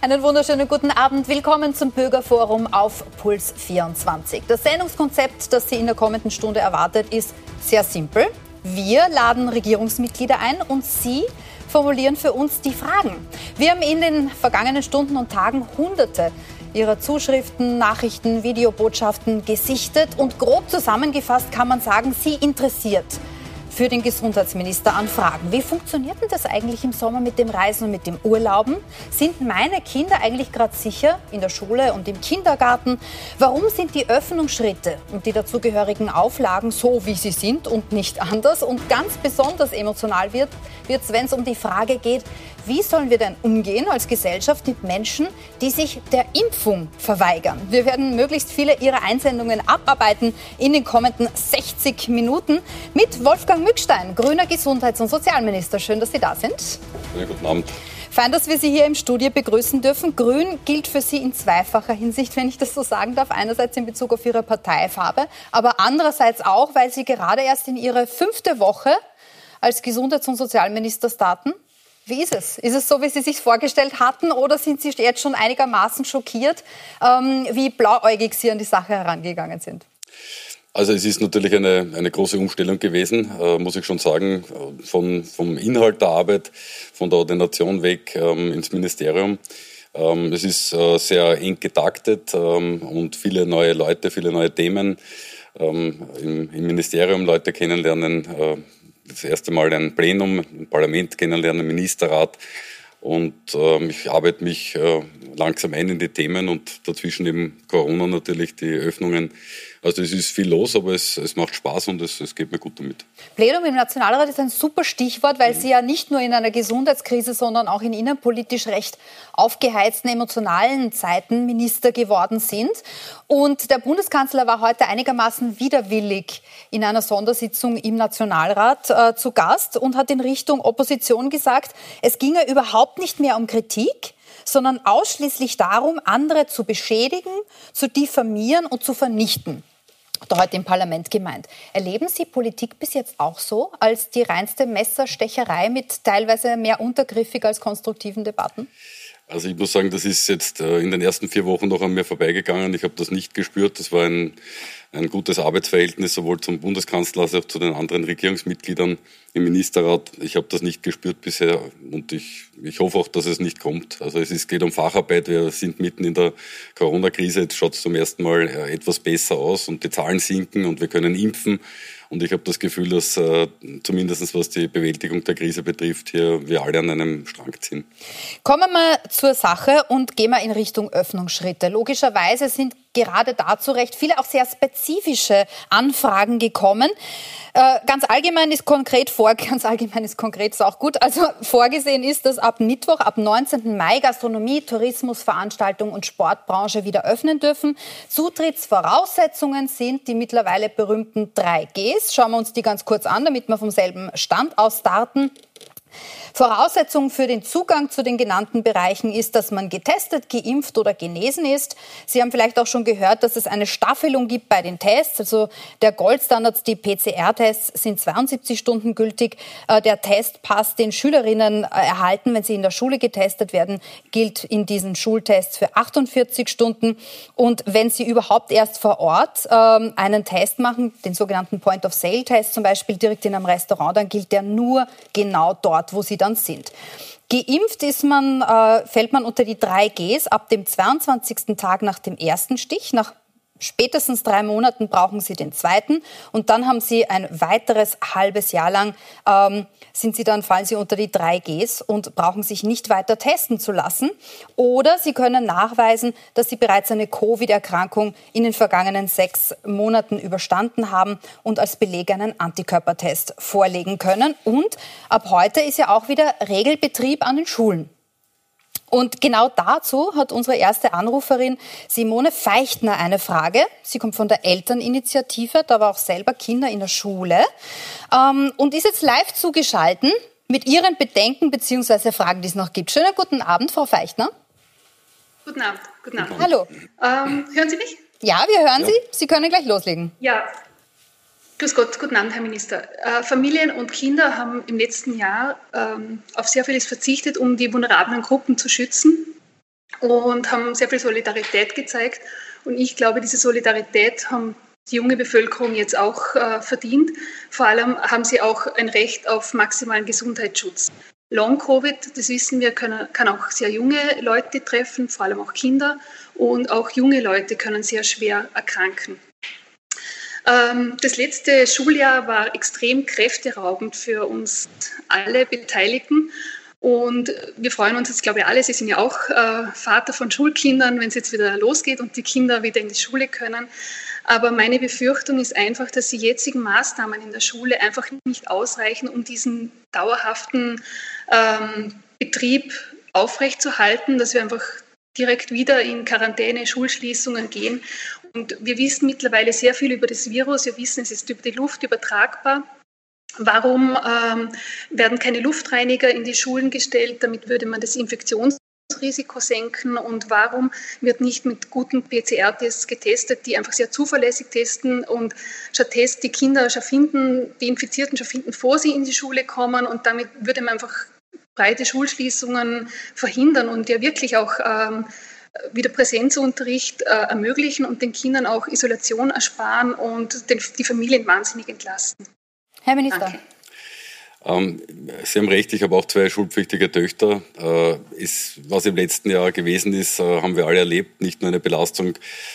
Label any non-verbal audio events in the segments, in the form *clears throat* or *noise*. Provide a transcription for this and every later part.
Einen wunderschönen guten Abend. Willkommen zum Bürgerforum auf Puls 24. Das Sendungskonzept, das Sie in der kommenden Stunde erwartet, ist sehr simpel. Wir laden Regierungsmitglieder ein und Sie formulieren für uns die Fragen. Wir haben in den vergangenen Stunden und Tagen Hunderte ihrer Zuschriften, Nachrichten, Videobotschaften gesichtet und grob zusammengefasst kann man sagen, sie interessiert für den Gesundheitsminister anfragen. Wie funktioniert denn das eigentlich im Sommer mit dem Reisen und mit dem Urlauben? Sind meine Kinder eigentlich gerade sicher in der Schule und im Kindergarten? Warum sind die Öffnungsschritte und die dazugehörigen Auflagen so, wie sie sind und nicht anders? Und ganz besonders emotional wird es, wenn es um die Frage geht, wie sollen wir denn umgehen als Gesellschaft mit Menschen, die sich der Impfung verweigern? Wir werden möglichst viele Ihrer Einsendungen abarbeiten in den kommenden 60 Minuten mit Wolfgang Mückstein, grüner Gesundheits- und Sozialminister. Schön, dass Sie da sind. Ja, guten Abend. Fein, dass wir Sie hier im Studio begrüßen dürfen. Grün gilt für Sie in zweifacher Hinsicht, wenn ich das so sagen darf. Einerseits in Bezug auf Ihre Parteifarbe, aber andererseits auch, weil Sie gerade erst in Ihre fünfte Woche als Gesundheits- und Sozialminister starten. Wie ist es? Ist es so, wie Sie sich vorgestellt hatten, oder sind Sie jetzt schon einigermaßen schockiert, ähm, wie blauäugig Sie an die Sache herangegangen sind? Also es ist natürlich eine, eine große Umstellung gewesen, äh, muss ich schon sagen, von, vom Inhalt der Arbeit, von der Ordination weg ähm, ins Ministerium. Ähm, es ist äh, sehr eng getaktet ähm, und viele neue Leute, viele neue Themen ähm, im, im, Ministerium, Leute kennenlernen, äh, das erste Mal ein Plenum, ein Parlament kennenlernen, ein Ministerrat. Und ähm, ich arbeite mich äh, langsam ein in die Themen und dazwischen eben Corona natürlich, die Öffnungen also es ist viel los, aber es, es macht Spaß und es, es geht mir gut damit. Plenum im Nationalrat ist ein super Stichwort, weil mhm. Sie ja nicht nur in einer Gesundheitskrise, sondern auch in innenpolitisch recht aufgeheizten, emotionalen Zeiten Minister geworden sind. Und der Bundeskanzler war heute einigermaßen widerwillig in einer Sondersitzung im Nationalrat äh, zu Gast und hat in Richtung Opposition gesagt, es ginge überhaupt nicht mehr um Kritik, sondern ausschließlich darum, andere zu beschädigen, zu diffamieren und zu vernichten. Hat er heute im Parlament gemeint. Erleben Sie Politik bis jetzt auch so als die reinste Messerstecherei mit teilweise mehr untergriffig als konstruktiven Debatten? Also ich muss sagen, das ist jetzt äh, in den ersten vier Wochen noch an mir vorbeigegangen. Ich habe das nicht gespürt. Das war ein ein gutes Arbeitsverhältnis sowohl zum Bundeskanzler als auch zu den anderen Regierungsmitgliedern im Ministerrat. Ich habe das nicht gespürt bisher und ich, ich hoffe auch, dass es nicht kommt. Also es ist, geht um Facharbeit. Wir sind mitten in der Corona-Krise. Jetzt schaut es zum ersten Mal äh, etwas besser aus und die Zahlen sinken und wir können impfen. Und ich habe das Gefühl, dass äh, zumindest was die Bewältigung der Krise betrifft, hier wir alle an einem Strang ziehen. Kommen wir zur Sache und gehen wir in Richtung Öffnungsschritte. Logischerweise sind gerade dazu recht viele auch sehr spezifische Anfragen gekommen. Äh, ganz allgemein ist konkret vor, *laughs* ganz allgemein ist konkret ist auch gut. Also vorgesehen ist, dass ab Mittwoch, ab 19. Mai Gastronomie, Tourismus, Veranstaltung und Sportbranche wieder öffnen dürfen. Zutrittsvoraussetzungen sind die mittlerweile berühmten 3Gs. Schauen wir uns die ganz kurz an, damit wir vom selben Stand aus starten. Voraussetzung für den Zugang zu den genannten Bereichen ist, dass man getestet, geimpft oder genesen ist. Sie haben vielleicht auch schon gehört, dass es eine Staffelung gibt bei den Tests. Also der Goldstandard, die PCR-Tests sind 72 Stunden gültig. Äh, der Testpass, den Schülerinnen äh, erhalten, wenn sie in der Schule getestet werden, gilt in diesen Schultests für 48 Stunden. Und wenn sie überhaupt erst vor Ort ähm, einen Test machen, den sogenannten Point-of-Sale-Test zum Beispiel direkt in einem Restaurant, dann gilt der nur genau dort, wo sie dann sind. Geimpft ist man, äh, fällt man unter die drei Gs ab dem 22. Tag nach dem ersten Stich, nach Spätestens drei Monaten brauchen Sie den zweiten und dann haben Sie ein weiteres halbes Jahr lang ähm, sind Sie dann fallen Sie unter die drei Gs und brauchen sich nicht weiter testen zu lassen. Oder Sie können nachweisen, dass Sie bereits eine Covid-Erkrankung in den vergangenen sechs Monaten überstanden haben und als Beleg einen Antikörpertest vorlegen können. Und ab heute ist ja auch wieder Regelbetrieb an den Schulen. Und genau dazu hat unsere erste Anruferin Simone Feichtner eine Frage. Sie kommt von der Elterninitiative, da war auch selber Kinder in der Schule ähm, und ist jetzt live zugeschalten mit ihren Bedenken bzw. Fragen, die es noch gibt. Schönen guten Abend, Frau Feichtner. Guten Abend. Guten Abend. Hallo. Ähm, hören Sie mich? Ja, wir hören ja. Sie. Sie können gleich loslegen. Ja, Grüß Gott, guten Abend, Herr Minister. Äh, Familien und Kinder haben im letzten Jahr ähm, auf sehr vieles verzichtet, um die vulnerablen Gruppen zu schützen. und haben sehr viel Solidarität gezeigt. Und ich glaube, diese Solidarität haben die junge Bevölkerung jetzt auch äh, verdient. Vor allem haben sie auch ein Recht auf maximalen Gesundheitsschutz. Long-Covid, das wissen wir, können, kann auch sehr junge Leute treffen, vor allem auch Kinder. Und auch junge Leute können sehr schwer erkranken. Ähm, das letzte Schuljahr war extrem kräfteraubend für uns alle Beteiligten. Und wir freuen uns jetzt, glaube ich, alle. Sie sind ja auch äh, Vater von Schulkindern, wenn es jetzt wieder losgeht und die Kinder wieder in die Schule können. Aber meine Befürchtung ist einfach, dass die jetzigen Maßnahmen in der Schule einfach nicht ausreichen, um diesen dauerhaften ähm, Betrieb aufrechtzuerhalten, dass wir einfach direkt wieder in Quarantäne, Schulschließungen gehen. Und wir wissen mittlerweile sehr viel über das Virus. Wir wissen, es ist über die Luft übertragbar. Warum ähm, werden keine Luftreiniger in die Schulen gestellt? Damit würde man das Infektionsrisiko senken. Und warum wird nicht mit guten PCR-Tests getestet, die einfach sehr zuverlässig testen und stattdessen die Kinder schon finden, die Infizierten schon finden, vor sie in die Schule kommen. Und damit würde man einfach breite Schulschließungen verhindern und ja wirklich auch ähm, wieder Präsenzunterricht äh, ermöglichen und den Kindern auch Isolation ersparen und den, die Familien wahnsinnig entlasten. Herr Minister. Danke. Ähm, Sie haben recht, ich habe auch zwei schulpflichtige Töchter. Äh, ist, was im letzten Jahr gewesen ist, äh, haben wir alle erlebt. Nicht nur eine Belastung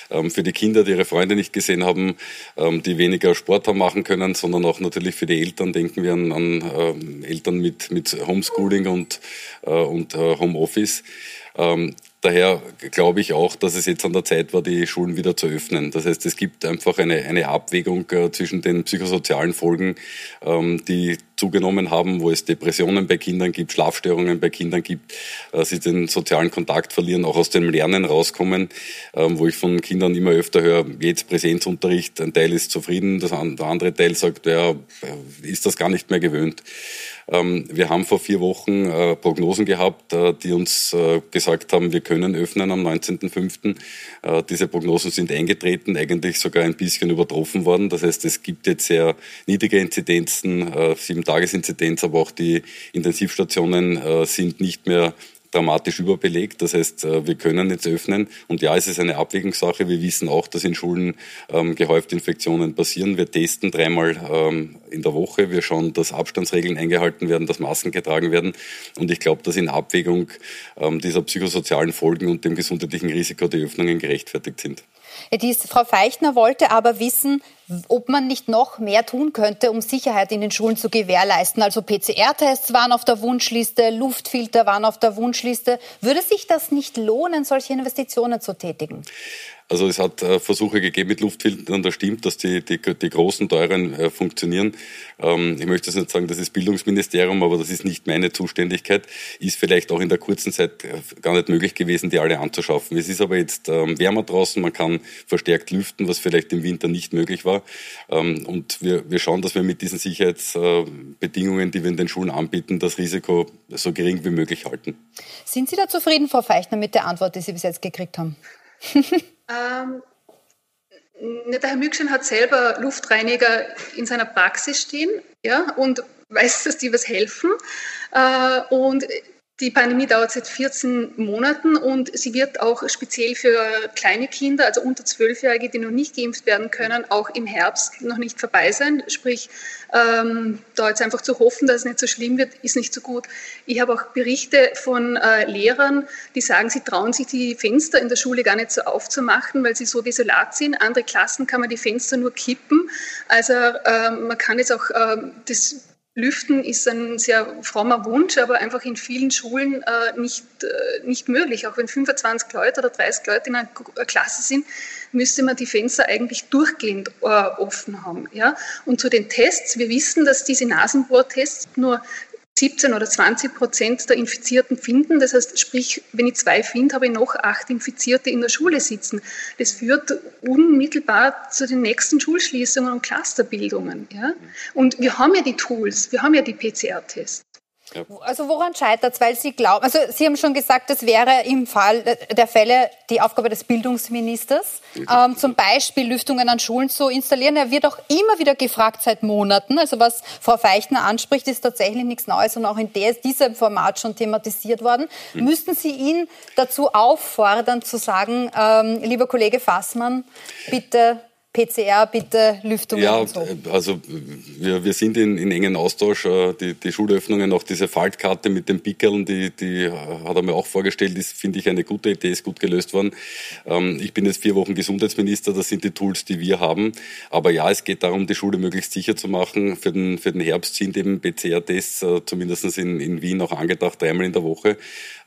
ähm, für die Kinder, die ihre Freunde nicht gesehen haben, ähm, die weniger Sport haben machen können, sondern auch natürlich für die Eltern. Denken wir an, an äh, Eltern mit, mit Homeschooling und, äh, und äh, Homeoffice. Ähm, Daher glaube ich auch, dass es jetzt an der Zeit war, die Schulen wieder zu öffnen. Das heißt, es gibt einfach eine, eine Abwägung äh, zwischen den psychosozialen Folgen, ähm, die zugenommen haben, wo es Depressionen bei Kindern gibt, Schlafstörungen bei Kindern gibt, äh, sie den sozialen Kontakt verlieren, auch aus dem Lernen rauskommen, ähm, wo ich von Kindern immer öfter höre, jetzt Präsenzunterricht, ein Teil ist zufrieden, das, der andere Teil sagt, ja, ist das gar nicht mehr gewöhnt. Ähm, wir haben vor vier Wochen äh, Prognosen gehabt, äh, die uns äh, gesagt haben, wir können öffnen am 19.05. Diese Prognosen sind eingetreten, eigentlich sogar ein bisschen übertroffen worden. Das heißt, es gibt jetzt sehr niedrige Inzidenzen, sieben Tagesinzidenz, aber auch die Intensivstationen sind nicht mehr dramatisch überbelegt. Das heißt, äh, wir können jetzt öffnen. Und ja, es ist eine Abwägungssache. Wir wissen auch, dass in Schulen ähm, gehäuft Infektionen passieren. Wir testen dreimal ähm, in der Woche. Wir schauen, dass Abstandsregeln eingehalten werden, dass Masken getragen werden. Und ich glaube, dass in Abwägung ähm, dieser psychosozialen Folgen und dem gesundheitlichen Risiko die Öffnungen gerechtfertigt sind. Die Frau Feichtner wollte aber wissen, ob man nicht noch mehr tun könnte, um Sicherheit in den Schulen zu gewährleisten. Also PCR-Tests waren auf der Wunschliste, Luftfilter waren auf der Wunschliste. Würde sich das nicht lohnen, solche Investitionen zu tätigen? Also es hat äh, Versuche gegeben mit Luftfiltern, das stimmt, dass die, die, die großen, teuren äh, funktionieren. Ähm, ich möchte jetzt nicht sagen, das ist Bildungsministerium, aber das ist nicht meine Zuständigkeit. Ist vielleicht auch in der kurzen Zeit äh, gar nicht möglich gewesen, die alle anzuschaffen. Es ist aber jetzt ähm, wärmer draußen, man kann verstärkt lüften, was vielleicht im Winter nicht möglich war. Ähm, und wir, wir schauen, dass wir mit diesen Sicherheitsbedingungen, die wir in den Schulen anbieten, das Risiko so gering wie möglich halten. Sind Sie da zufrieden, Frau Feichner, mit der Antwort, die Sie bis jetzt gekriegt haben? *laughs* Ähm, der Herr Mückschen hat selber Luftreiniger in seiner Praxis stehen ja, und weiß, dass die was helfen. Äh, und die Pandemie dauert seit 14 Monaten und sie wird auch speziell für kleine Kinder, also unter Zwölfjährige, die noch nicht geimpft werden können, auch im Herbst noch nicht vorbei sein. Sprich, ähm, da jetzt einfach zu hoffen, dass es nicht so schlimm wird, ist nicht so gut. Ich habe auch Berichte von äh, Lehrern, die sagen, sie trauen sich die Fenster in der Schule gar nicht so aufzumachen, weil sie so desolat sind. Andere Klassen kann man die Fenster nur kippen. Also ähm, man kann jetzt auch ähm, das Lüften ist ein sehr frommer Wunsch, aber einfach in vielen Schulen äh, nicht, äh, nicht möglich. Auch wenn 25 Leute oder 30 Leute in einer Klasse sind, müsste man die Fenster eigentlich durchgehend äh, offen haben. Ja? Und zu den Tests, wir wissen, dass diese Nasenbohrtests nur 17 oder 20 Prozent der Infizierten finden. Das heißt, sprich, wenn ich zwei finde, habe ich noch acht Infizierte in der Schule sitzen. Das führt unmittelbar zu den nächsten Schulschließungen und Clusterbildungen. Ja? Und wir haben ja die Tools, wir haben ja die PCR-Tests. Ja. Also woran scheitert es? Weil Sie glauben, also Sie haben schon gesagt, das wäre im Fall der Fälle die Aufgabe des Bildungsministers, ähm, zum Beispiel Lüftungen an Schulen zu installieren. Er wird auch immer wieder gefragt seit Monaten. Also was Frau Feichtner anspricht, ist tatsächlich nichts Neues und auch in der, diesem Format schon thematisiert worden. Mhm. Müssten Sie ihn dazu auffordern zu sagen, ähm, lieber Kollege Fassmann, bitte PCR, bitte Lüftungen ja, so. also wir, wir sind in, in engen Austausch. Äh, die, die Schulöffnungen, auch diese Faltkarte mit den Pickeln, die, die hat er mir auch vorgestellt, ist, finde ich, eine gute Idee, ist gut gelöst worden. Ähm, ich bin jetzt vier Wochen Gesundheitsminister, das sind die Tools, die wir haben. Aber ja, es geht darum, die Schule möglichst sicher zu machen. Für den, für den Herbst sind eben PCR-Tests, äh, zumindest in, in Wien, auch angedacht, dreimal in der Woche.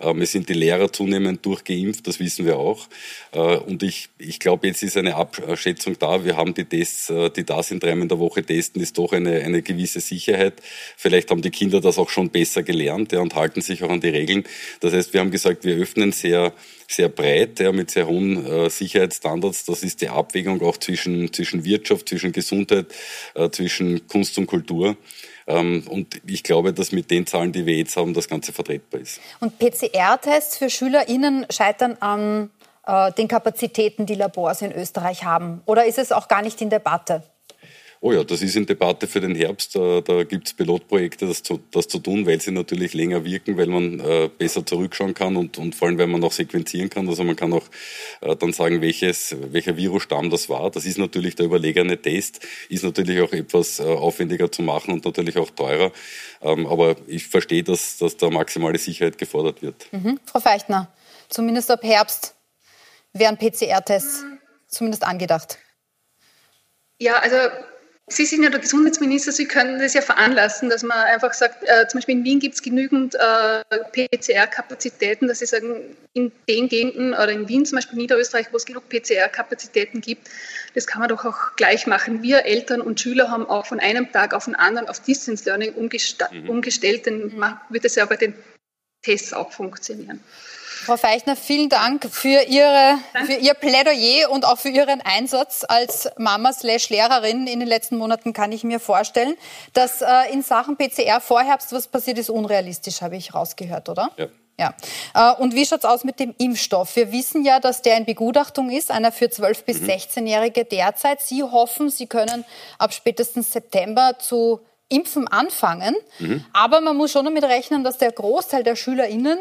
Ähm, es sind die Lehrer zunehmend durchgeimpft, das wissen wir auch. Äh, und ich, ich glaube, jetzt ist eine Abschätzung da, wir haben die Tests, äh, die da sind, dreimal in der Woche testen, ist doch eine, eine gewisse Sicherheit. Vielleicht haben die Kinder das auch schon besser gelernt ja, und halten sich auch an die Regeln. Das heißt, wir haben gesagt, wir öffnen sehr, sehr breit, ja, mit sehr hohen äh, Sicherheitsstandards. Das ist die Abwägung auch zwischen, zwischen Wirtschaft, zwischen Gesundheit, äh, zwischen Kunst und Kultur. Ähm, und ich glaube, dass mit den Zahlen, die wir jetzt haben, das Ganze vertretbar ist. Und PCR-Tests für SchülerInnen scheitern an äh, den Kapazitäten, die Labors in Österreich haben? Oder ist es auch gar nicht in Debatte? Oh ja, das ist in Debatte für den Herbst. Da, da gibt es Pilotprojekte, das zu, das zu tun, weil sie natürlich länger wirken, weil man äh, besser zurückschauen kann und, und vor allem, weil man auch sequenzieren kann. Also man kann auch äh, dann sagen, welches, welcher Virusstamm das war. Das ist natürlich der überlegene Test, ist natürlich auch etwas äh, aufwendiger zu machen und natürlich auch teurer. Ähm, aber ich verstehe, dass, dass da maximale Sicherheit gefordert wird. Mhm. Frau Feichtner, zumindest ab Herbst wären PCR-Tests zumindest angedacht? Ja, also Sie sind ja der Gesundheitsminister, Sie können das ja veranlassen, dass man einfach sagt, äh, zum Beispiel in Wien gibt es genügend äh, PCR-Kapazitäten, dass Sie sagen, in den Gegenden oder in Wien zum Beispiel Niederösterreich, wo es genug PCR-Kapazitäten gibt, das kann man doch auch gleich machen. Wir Eltern und Schüler haben auch von einem Tag auf den anderen auf Distance Learning mhm. umgestellt, dann wird das ja bei den Tests auch funktionieren. Frau Feichner, vielen Dank für, Ihre, für Ihr Plädoyer und auch für Ihren Einsatz als Mama slash Lehrerin in den letzten Monaten kann ich mir vorstellen, dass äh, in Sachen PCR vor Herbst was passiert ist, unrealistisch, habe ich rausgehört, oder? Ja. Ja. Äh, und wie schaut es aus mit dem Impfstoff? Wir wissen ja, dass der in Begutachtung ist, einer für 12- bis mhm. 16-Jährige derzeit. Sie hoffen, Sie können ab spätestens September zu Impfen anfangen. Mhm. Aber man muss schon damit rechnen, dass der Großteil der SchülerInnen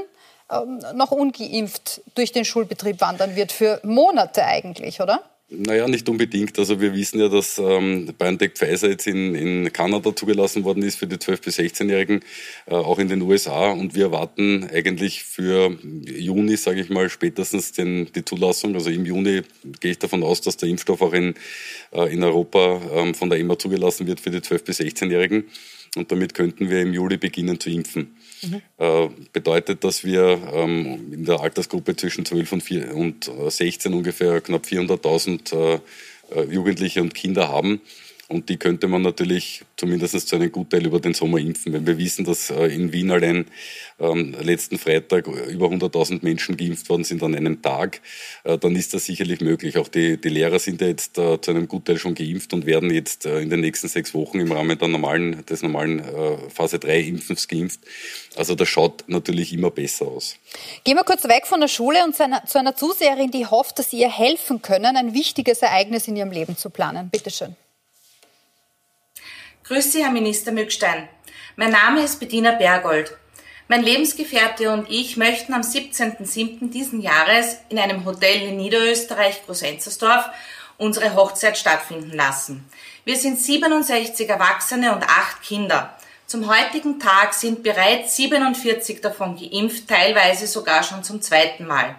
ähm, noch ungeimpft durch den Schulbetrieb wandern wird, für Monate eigentlich, oder? Naja, nicht unbedingt. Also wir wissen ja, dass ähm, BioNTech Pfizer jetzt in, in Kanada zugelassen worden ist für die 12- bis 16-Jährigen, äh, auch in den USA. Und wir erwarten eigentlich für Juni, sage ich mal, spätestens den, die Zulassung. Also im Juni gehe ich davon aus, dass der Impfstoff auch in, äh, in Europa ähm, von der EMA zugelassen wird für die 12- bis 16-Jährigen. Und damit könnten wir im Juli beginnen zu impfen. Mhm. Äh, bedeutet, dass wir ähm, in der Altersgruppe zwischen 12 und, 4, und 16 äh, ungefähr knapp 400.000 äh, äh, Jugendliche und Kinder haben. Und die könnte man natürlich zumindest zu einem Gutteil über den Sommer impfen. Wenn wir wissen, dass äh, in Wien allein ähm, letzten Freitag über 100.000 Menschen geimpft worden sind an einem Tag, äh, dann ist das sicherlich möglich. Auch die, die Lehrer sind ja jetzt äh, zu einem Gutteil schon geimpft und werden jetzt in den nächsten sechs Wochen im Rahmen der normalen, des normalen Phase 3 Impfens geimpft. Also das schaut natürlich immer besser aus. Gehen wir kurz weg von der Schule und zu einer, zu einer Zuseherin, die hofft, dass Sie ihr helfen können, ein wichtiges Ereignis in ihrem Leben zu planen. Bitte schön. Grüß Sie, Herr Minister Mückstein. Mein Name ist Bettina Bergold. Mein Lebensgefährte und ich möchten am 17.07. diesen Jahres in einem Hotel in Niederösterreich, Grosenzersdorf, unsere Hochzeit stattfinden lassen. Wir sind 67 Erwachsene und 8 Kinder. Zum heutigen Tag sind bereits 47 davon geimpft, teilweise sogar schon zum zweiten Mal.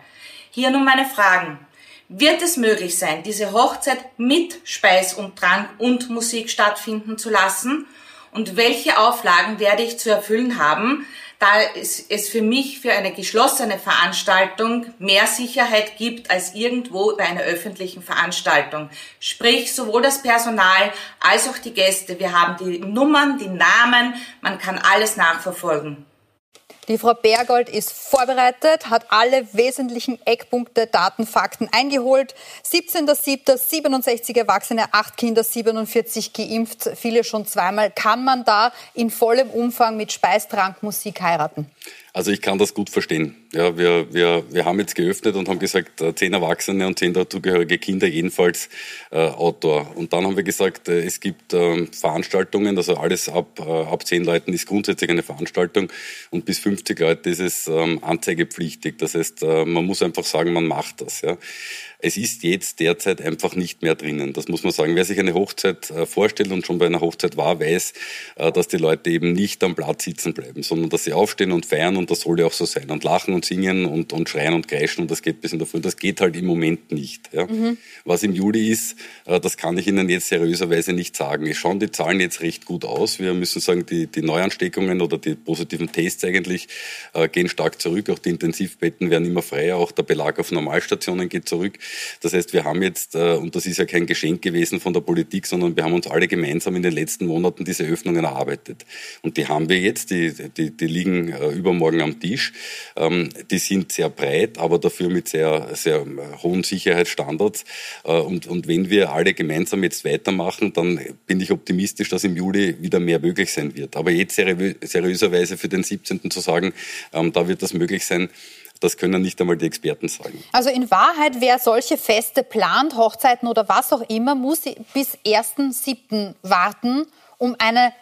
Hier nun meine Fragen. Wird es möglich sein, diese Hochzeit mit Speis und Trank und Musik stattfinden zu lassen? Und welche Auflagen werde ich zu erfüllen haben, da es, für mich für eine geschlossene Veranstaltung mehr Sicherheit gibt als irgendwo bei einer öffentlichen Veranstaltung. Sprich, sowohl das Personal als auch die Gäste. Wir haben die Nummern, die Namen, man kann alles nachverfolgen. Die Frau Bergold ist vorbereitet, hat alle wesentlichen Eckpunkte, Daten, Fakten eingeholt. 17.07. 67 Erwachsene, 8 Kinder, 47 geimpft, viele schon zweimal. Kann man da in vollem Umfang mit Speis, Musik heiraten? Also ich kann das gut verstehen. Ja, wir, wir, wir haben jetzt geöffnet und haben gesagt, äh, zehn Erwachsene und zehn dazugehörige Kinder, jedenfalls äh, Outdoor. Und dann haben wir gesagt, äh, es gibt äh, Veranstaltungen, also alles ab, äh, ab zehn Leuten ist grundsätzlich eine Veranstaltung und bis 50 Leute ist es ähm, anzeigepflichtig. Das heißt, äh, man muss einfach sagen, man macht das. Ja. Es ist jetzt derzeit einfach nicht mehr drinnen. Das muss man sagen. Wer sich eine Hochzeit äh, vorstellt und schon bei einer Hochzeit war, weiß, äh, dass die Leute eben nicht am Platz sitzen bleiben, sondern dass sie aufstehen und feiern und das soll ja auch so sein und lachen und singen und, und schreien und kreischen und das geht bis in der Früh. Das geht halt im Moment nicht. Ja. Mhm. Was im Juli ist, äh, das kann ich Ihnen jetzt seriöserweise nicht sagen. Es schauen die Zahlen jetzt recht gut aus. Wir müssen sagen, die, die Neuansteckungen oder die positiven Tests eigentlich gehen stark zurück. Auch die Intensivbetten werden immer freier. Auch der Belag auf Normalstationen geht zurück. Das heißt, wir haben jetzt, äh, und das ist ja kein Geschenk gewesen von der Politik, sondern wir haben uns alle gemeinsam in den letzten Monaten diese Öffnungen erarbeitet. Und die haben wir jetzt, die, die, die liegen äh, übermorgen am Tisch. Ähm, die sind sehr breit, aber dafür mit sehr, sehr hohen Sicherheitsstandards. Äh, und, und wenn wir alle gemeinsam jetzt weitermachen, dann bin ich optimistisch, dass im Juli wieder mehr möglich sein wird. Aber jetzt seriöserweise für den 17. zu sagen, ähm, da wird das möglich sein, das können nicht einmal die Experten sagen. Also in Wahrheit, wer solche Feste plant, Hochzeiten oder was auch immer, muss bis 1.7. warten, um eine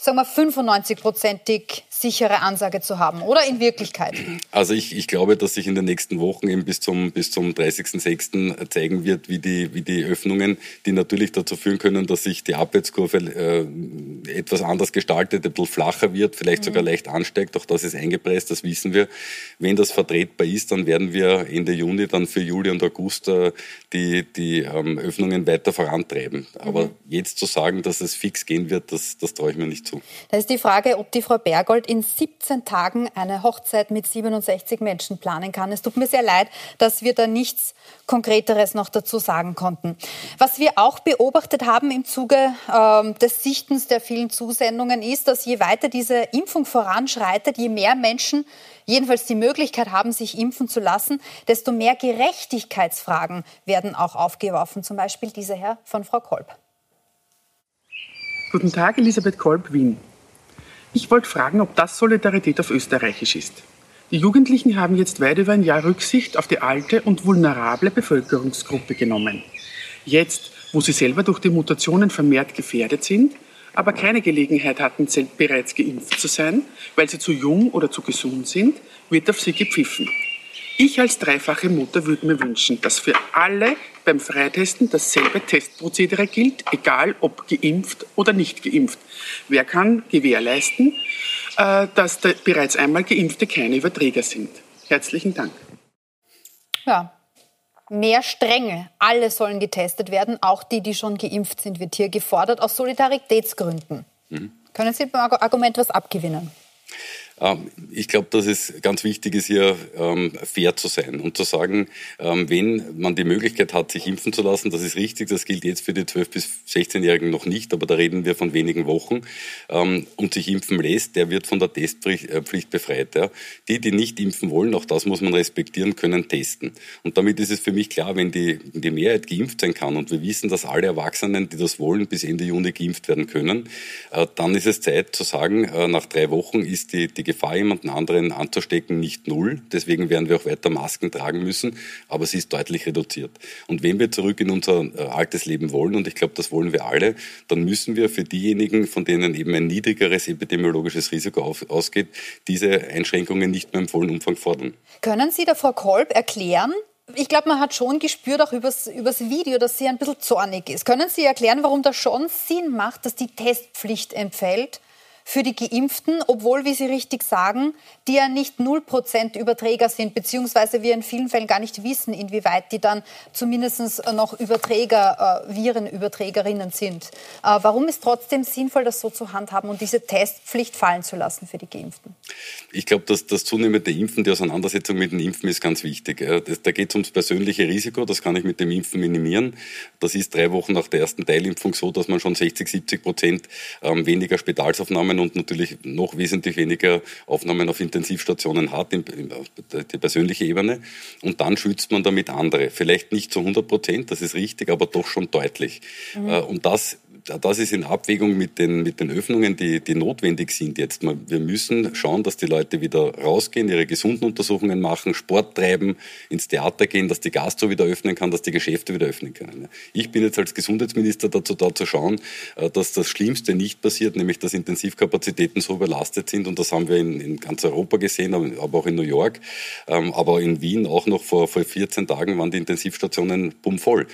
sagen wir, 95-prozentig sichere Ansage zu haben, oder in Wirklichkeit? Also ich, ich glaube, dass sich in den nächsten Wochen eben bis zum, bis zum 30.06. zeigen wird, wie die, wie die Öffnungen, die natürlich dazu führen können, dass sich die Abwärtskurve äh, etwas anders gestaltet, ein bisschen flacher wird, vielleicht mhm. sogar leicht ansteigt. Auch das ist eingepreist, das wissen wir. Wenn das vertretbar ist, dann werden wir Ende Juni dann für Juli und August äh, die, die ähm, Öffnungen weiter vorantreiben. Aber mhm. jetzt zu sagen, dass es fix gehen wird, das, das traue ich mir nicht zu. Da ist die Frage, ob die Frau Bergold in 17 Tagen eine Hochzeit mit 67 Menschen planen kann. Es tut mir sehr leid, dass wir da nichts Konkreteres noch dazu sagen konnten. Was wir auch beobachtet haben im Zuge äh, des Sichtens der vielen Zusendungen ist, dass je weiter diese Impfung voranschreitet, je mehr Menschen jedenfalls die Möglichkeit haben, sich impfen zu lassen, desto mehr Gerechtigkeitsfragen werden auch aufgeworfen. Zum Beispiel dieser Herr von Frau Kolb. Guten Tag, Elisabeth Kolb, Wien. Ich wollte fragen, ob das Solidarität auf Österreichisch ist. Die Jugendlichen haben jetzt weit über ein Jahr Rücksicht auf die alte und vulnerable Bevölkerungsgruppe genommen. Jetzt, wo sie selber durch die Mutationen vermehrt gefährdet sind, aber keine Gelegenheit hatten, bereits geimpft zu sein, weil sie zu jung oder zu gesund sind, wird auf sie gepfiffen. Ich als dreifache Mutter würde mir wünschen, dass für alle beim Freitesten dasselbe Testprozedere gilt, egal ob geimpft oder nicht geimpft. Wer kann gewährleisten, äh, dass bereits einmal Geimpfte keine Überträger sind? Herzlichen Dank. Ja, mehr Strenge. Alle sollen getestet werden, auch die, die schon geimpft sind, wird hier gefordert, aus Solidaritätsgründen. Mhm. Können Sie beim Argument was abgewinnen? Ähm, ich glaube, dass es ganz wichtig ist, hier ähm, fair zu sein und zu sagen, ähm, wenn man die Möglichkeit hat, sich impfen zu lassen, das ist richtig, das gilt jetzt für die 12- bis 16-Jährigen noch nicht, aber da reden wir von wenigen Wochen, und sich impfen lässt, der wird von der Testpflicht äh, befreit. Die, die nicht impfen wollen, auch das muss man respektieren, können testen. Und damit ist es für mich klar, wenn die, die Mehrheit geimpft sein kann und wir wissen, dass alle Erwachsenen, die das wollen, bis Ende Juni geimpft werden können, äh, dann ist es Zeit zu sagen, äh, nach drei Wochen ist die, die Gefahr, jemanden anderen anzustecken, nicht null. Deswegen werden wir auch weiter Masken tragen müssen, aber sie ist deutlich reduziert. Und wenn wir zurück in unser äh, altes Leben wollen, und ich glaube, das wollen wir alle, dann müssen wir für diejenigen, von denen eben ein niedrigeres epidemiologisches Risiko auf, ausgeht, diese Einschränkungen nicht mehr im vollen Umfang fordern. Können Sie der Frau Kolb erklären, ich glaube, man hat schon gespürt, auch übers, übers Video, dass sie ein bisschen zornig ist. Können Sie erklären, warum das schon Sinn macht, dass die Testpflicht entfällt für die Geimpften, obwohl, wie Sie richtig sagen, die ja nicht 0% Überträger sind, beziehungsweise wir in vielen Fällen gar nicht wissen, inwieweit die dann zumindest noch Überträger, äh, Virenüberträgerinnen sind. Äh, warum ist trotzdem sinnvoll, das so zu handhaben und diese Testpflicht fallen zu lassen für die Geimpften? Ich glaube, dass das zunehmende Impfen, die Auseinandersetzung mit dem Impfen ist ganz wichtig. Da geht es ums persönliche Risiko, das kann ich mit dem Impfen minimieren. Das ist drei Wochen nach der ersten Teilimpfung so, dass man schon 60, 70 Prozent ähm, weniger Spitalsaufnahmen und natürlich noch wesentlich weniger Aufnahmen auf Intensivstationen hat, die persönliche Ebene. Und dann schützt man damit andere. Vielleicht nicht zu 100 Prozent, das ist richtig, aber doch schon deutlich. Mhm. Äh, und das das ist in Abwägung mit den, mit den Öffnungen, die, die notwendig sind jetzt. Wir müssen schauen, dass die Leute wieder rausgehen, ihre gesunden Untersuchungen machen, Sport treiben, ins Theater gehen, dass die Gastro wieder öffnen kann, dass die Geschäfte wieder öffnen können. Ich bin jetzt als Gesundheitsminister dazu da zu schauen, äh, dass das Schlimmste nicht passiert, nämlich dass Intensivkapazitäten so überlastet sind. Und das haben wir in, in ganz Europa gesehen, aber auch in New York. Ähm, aber in Wien auch noch vor, vor 14 Tagen waren die Intensivstationen bummvoll.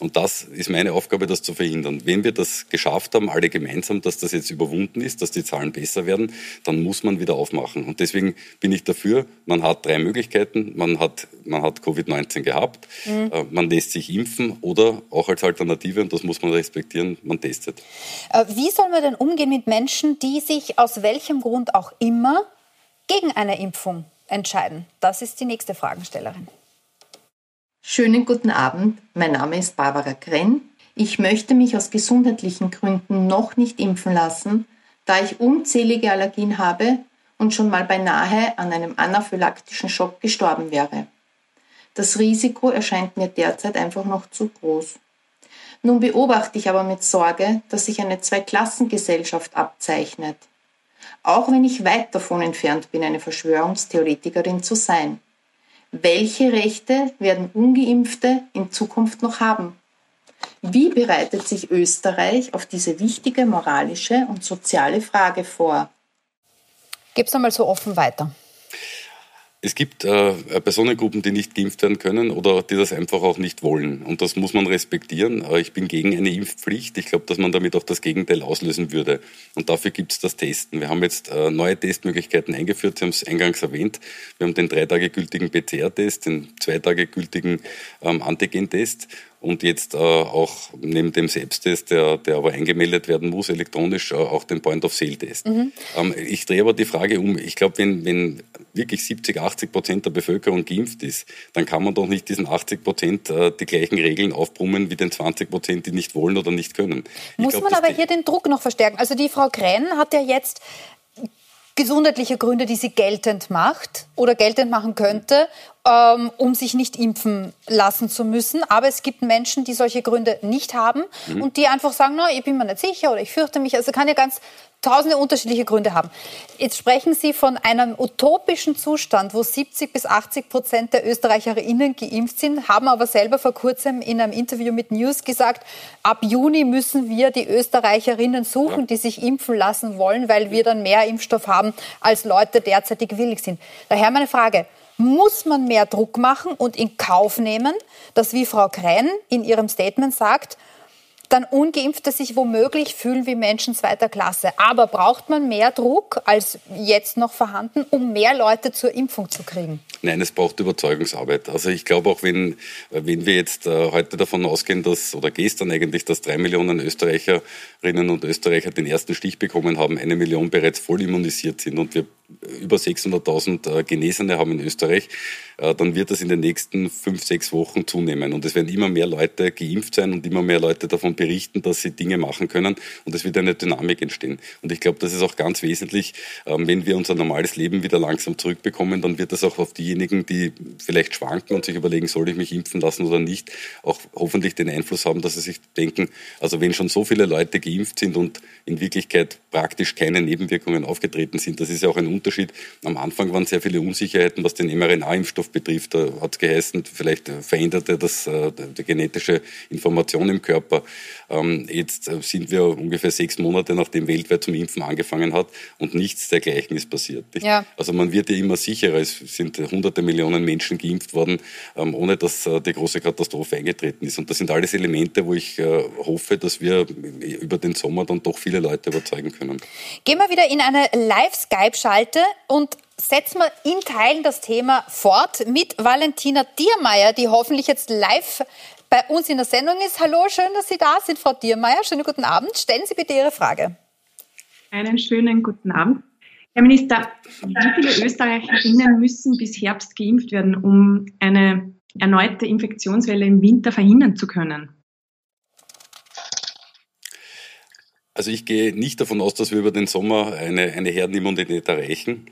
Und das ist meine Aufgabe, das zu verhindern. Wenn wir das geschafft haben, alle gemeinsam, dass das jetzt überwunden ist, dass die Zahlen besser werden, dann muss man wieder aufmachen. Und deswegen bin ich dafür, man hat drei Möglichkeiten. Man hat, man hat Covid-19 gehabt, mhm. Äh, man lässt sich impfen oder auch als Alternative, und das muss man respektieren, man testet. Äh, wie soll man denn umgehen mit Menschen, die sich aus welchem Grund auch immer gegen eine Impfung entscheiden? Das ist die nächste Fragestellerin. Schönen guten Abend, mein Name ist Barbara Krenn. Ich möchte mich aus gesundheitlichen Gründen noch nicht impfen lassen, da ich unzählige Allergien habe und schon mal beinahe an einem anaphylaktischen Schock gestorben wäre. Das Risiko erscheint mir derzeit einfach noch zu groß. Nun beobachte ich aber mit Sorge, dass sich eine Zweiklassengesellschaft abzeichnet. Auch wenn ich weit davon entfernt bin, eine Verschwörungstheoretikerin zu sein. Welche Rechte werden ungeimpfte in Zukunft noch haben? Wie bereitet sich Österreich auf diese wichtige moralische und soziale Frage vor? Gib es einmal so offen weiter. Es gibt äh, Personengruppen, die nicht geimpft werden können oder die das einfach auch nicht wollen. Und das muss man respektieren. Äh, ich bin gegen eine Impfpflicht. Ich glaube, dass man damit auch das Gegenteil auslösen würde. Und dafür gibt es das Testen. Wir haben jetzt äh, neue Testmöglichkeiten eingeführt. Sie haben es eingangs erwähnt. Wir haben den drei Tage gültigen PCR-Test, den zwei Tage gültigen ähm, Antigen-Test und jetzt äh, auch neben dem Selbsttest, der, der aber eingemeldet werden muss, elektronisch äh, auch den Point-of-Sale-Test. Mhm. Ähm, ich drehe aber die Frage um, ich glaube, wenn, wenn wirklich 70, 80 Prozent der Bevölkerung geimpft ist, dann kann man doch nicht diesen 80 Prozent äh, die gleichen Regeln aufbrummen wie den 20 Prozent, die nicht wollen oder nicht können. Muss glaub, man aber hier den Druck noch verstärken? Also die Frau Krenn hat ja jetzt gesundheitliche Gründe, die sie geltend macht oder geltend machen könnte, ähm, um sich nicht impfen lassen zu müssen. Aber es gibt Menschen, die solche Gründe nicht haben mhm. und die einfach sagen, na, ich bin mir nicht sicher oder ich fürchte mich. Also kann ja ganz tausende unterschiedliche Gründe haben. Jetzt sprechen Sie von einem utopischen Zustand, wo 70 bis 80 Prozent der ÖsterreicherInnen geimpft sind, haben aber selber vor kurzem in einem Interview mit News gesagt, ab Juni müssen wir die Österreicherinnen suchen, die sich impfen lassen wollen, weil wir dann mehr Impfstoff haben, als Leute derzeitig willig sind. Daher meine Frage, muss man mehr Druck machen und in Kauf nehmen, dass, wie Frau Krenn in ihrem Statement sagt, dann Ungeimpfte sich womöglich fühlen wie Menschen zweiter Klasse. Aber braucht man mehr Druck als jetzt noch vorhanden, um mehr Leute zur Impfung zu kriegen? Nein, es braucht Überzeugungsarbeit. Also ich glaube auch, wenn, wenn wir jetzt äh, heute davon ausgehen, dass, oder gestern eigentlich, dass drei Millionen Österreicherinnen und Österreicher den ersten Stich bekommen haben, eine Million bereits voll immunisiert sind und wir über 600.000 äh, Genesene haben in Österreich, äh, dann wird das in den nächsten fünf, sechs Wochen zunehmen. Und es werden immer mehr Leute geimpft sein und immer mehr Leute davon berichten, dass sie Dinge machen können. Und es wird eine Dynamik entstehen. Und ich glaube, das ist auch ganz wesentlich, ähm, wenn wir unser normales Leben wieder langsam zurückbekommen, dann wird das auch auf diejenigen, die vielleicht schwanken und sich überlegen, soll ich mich impfen lassen oder nicht, auch hoffentlich den Einfluss haben, dass sie sich denken, also wenn schon so viele Leute geimpft sind und in Wirklichkeit praktisch keine Nebenwirkungen aufgetreten sind, das ist ja auch ein Unterschied. Am Anfang waren sehr viele Unsicherheiten, was den mRNA-Impfstoff betrifft. Da hat es geheißen, vielleicht veränderte das äh, die genetische Information im Körper. Ähm, jetzt äh, sind wir ungefähr sechs Monate, nachdem weltweit zum Impfen angefangen hat und nichts dergleichen ist passiert. Ja. Also man wird ja immer sicherer. Es sind hunderte Millionen Menschen geimpft worden, ähm, ohne dass äh, die große Katastrophe eingetreten ist. Und das sind alles Elemente, wo ich hoffe, dass wir über den Sommer dann doch viele Leute überzeugen können. Gehen wir wieder in eine Live-Skype-Schalte Seite und setzen wir in Teilen das Thema fort mit Valentina Diermeier, die hoffentlich jetzt live bei uns in der Sendung ist. Hallo, schön, dass Sie da sind, Frau Diermeier. Schönen guten Abend. Stellen Sie bitte Ihre Frage. Einen schönen guten Abend. Herr Minister, wie viele Österreicherinnen müssen bis Herbst geimpft werden, um eine erneute Infektionswelle im Winter verhindern zu können? Also ich gehe nicht davon aus, dass wir über den Sommer eine, eine Herdenimmunität erreichen.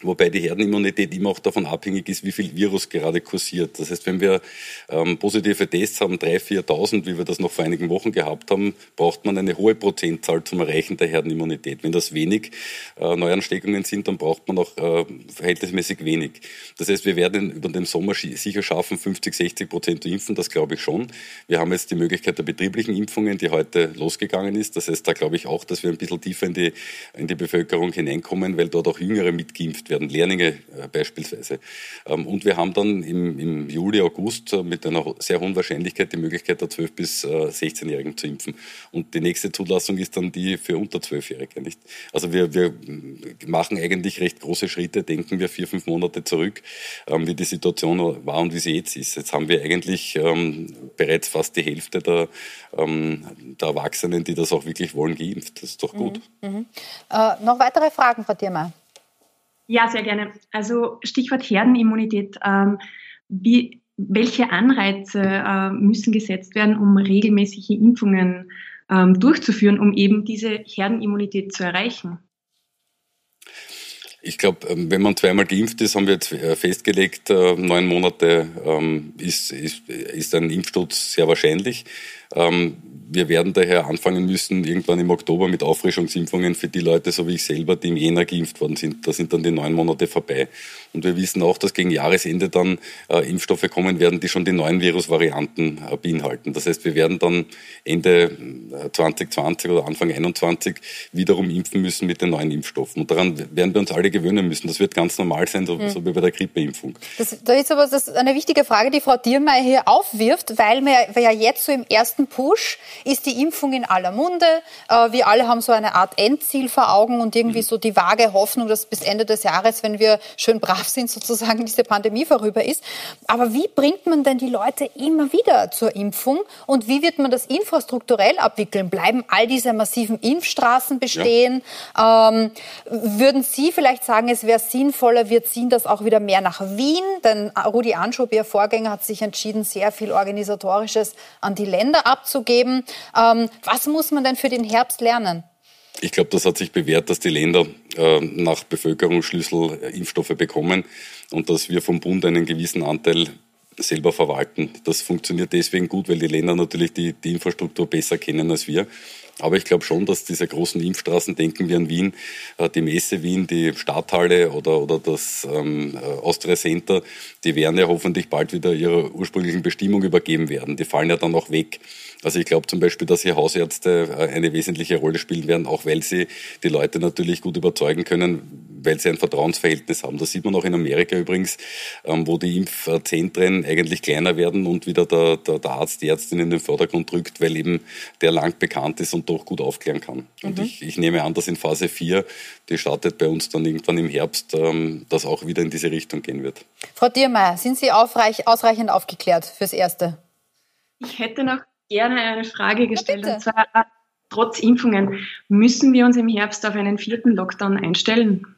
Wobei die Herdenimmunität immer auch davon abhängig ist, wie viel Virus gerade kursiert. Das heißt, wenn wir ähm, positive Tests haben, 3.000, 4.000, wie wir das noch vor einigen Wochen gehabt haben, braucht man eine hohe Prozentzahl zum Erreichen der Herdenimmunität. Wenn das wenig äh, Neuansteckungen sind, dann braucht man auch äh, verhältnismäßig wenig. Das heißt, wir werden über den Sommer sicher schaffen, 50, 60 Prozent zu impfen, das glaube ich schon. Wir haben jetzt die Möglichkeit der betrieblichen Impfungen, die heute losgegangen ist. Das heißt, da glaube ich auch, dass wir ein bisschen tiefer in die, in die Bevölkerung hineinkommen, weil dort auch Jüngere mitgeimpft werden, Lehrlinge äh, beispielsweise. Ähm, und wir haben dann im, im Juli, August äh, mit einer sehr hohen Wahrscheinlichkeit die Möglichkeit der 12- bis 16-Jährigen äh, zu impfen. Und die nächste Zulassung ist dann die für unter 12-Jährige. Nicht? Also wir, wir machen eigentlich recht große Schritte, denken wir vier, fünf Monate zurück, ähm, wie die Situation war und wie sie jetzt ist. Jetzt haben wir eigentlich ähm, bereits fast die Hälfte der, der Erwachsenen, die das auch wirklich wollen, geimpft. Das ist doch gut. Mhm. Mhm. Äh, noch weitere Fragen, Frau Thiermeier? Ja, sehr gerne. Also Stichwort Herdenimmunität. Ähm, wie, welche Anreize äh, müssen gesetzt werden, um regelmäßige Impfungen ähm, durchzuführen, um eben diese Herdenimmunität zu erreichen? Ich glaube, ähm, wenn man zweimal geimpft ist, haben wir jetzt äh, festgelegt, äh, neun Monate ähm, ist, ist, ist ein Impfschutz sehr wahrscheinlich. Ähm, wir werden daher anfangen müssen, irgendwann im Oktober mit Auffrischungsimpfungen für die Leute, so wie ich selber, die im Jänner geimpft worden sind. Da sind dann die neun Monate vorbei. Und wir wissen auch, dass gegen Jahresende dann äh, Impfstoffe kommen werden, die schon die neuen Virusvarianten äh, beinhalten. Das heißt, wir werden dann Ende 2020 äh, oder Anfang 2021 wiederum impfen müssen mit den neuen Impfstoffen. Und daran werden wir uns alle gewöhnen müssen. Das wird ganz normal sein, so, hm. so wie bei der Grippeimpfung. Das, da ist aber das eine wichtige Frage, die Frau Diermeier hier aufwirft, weil wir ja jetzt so im ersten Push ist die Impfung in aller Munde. Äh, wir alle haben so eine Art Endziel vor Augen und irgendwie so die vage Hoffnung, dass bis Ende des Jahres, wenn wir schön brav sind, *laughs* sozusagen diese Pandemie vorüber ist. Aber wie bringt man denn die Leute immer wieder zur Impfung und wie wird man das infrastrukturell abwickeln? Bleiben all diese massiven Impfstraßen bestehen? Ja. Ähm, würden Sie vielleicht sagen, es wäre sinnvoller, wir ziehen das auch wieder mehr nach Wien? Denn Rudi Anschub, Ihr Vorgänger, hat sich entschieden, sehr viel Organisatorisches an die Länder abzugeben. Ähm, was muss man denn für den Herbst lernen? Ich glaube, das hat sich bewährt, dass die Länder äh, nach Bevölkerungsschlüssel äh, Impfstoffe bekommen und dass wir vom Bund einen gewissen Anteil selber verwalten. Das funktioniert deswegen gut, weil die Länder natürlich die, die Infrastruktur besser kennen als wir. Aber ich glaube schon, dass diese großen Impfstraßen, denken wir an Wien, äh, die Messe Wien, die Stadthalle oder, oder das ähm, äh, Austria Center, die werden ja hoffentlich bald wieder ihrer ursprünglichen Bestimmung übergeben werden. Die fallen ja dann auch weg. Also ich glaube zum Beispiel, dass hier Hausärzte äh, eine wesentliche Rolle spielen werden, auch weil sie die Leute natürlich gut überzeugen können, weil sie ein Vertrauensverhältnis haben. Das sieht man auch in Amerika übrigens, ähm, wo die Impfzentren eigentlich kleiner werden und wieder der, der, der Arzt, die Ärztin in den Vordergrund drückt, weil eben der lang bekannt ist und doch gut aufklären kann. Und mhm. ich, ich nehme an, dass in Phase 4, die startet bei uns dann irgendwann im Herbst, ähm, das auch wieder in diese Richtung gehen wird. Frau Diermeier, sind Sie ausreichend aufgeklärt fürs Erste? Ich hätte noch gerne eine Frage gestellt. Ja, und zwar, äh, trotz Impfungen, müssen wir uns im Herbst auf einen vierten Lockdown einstellen?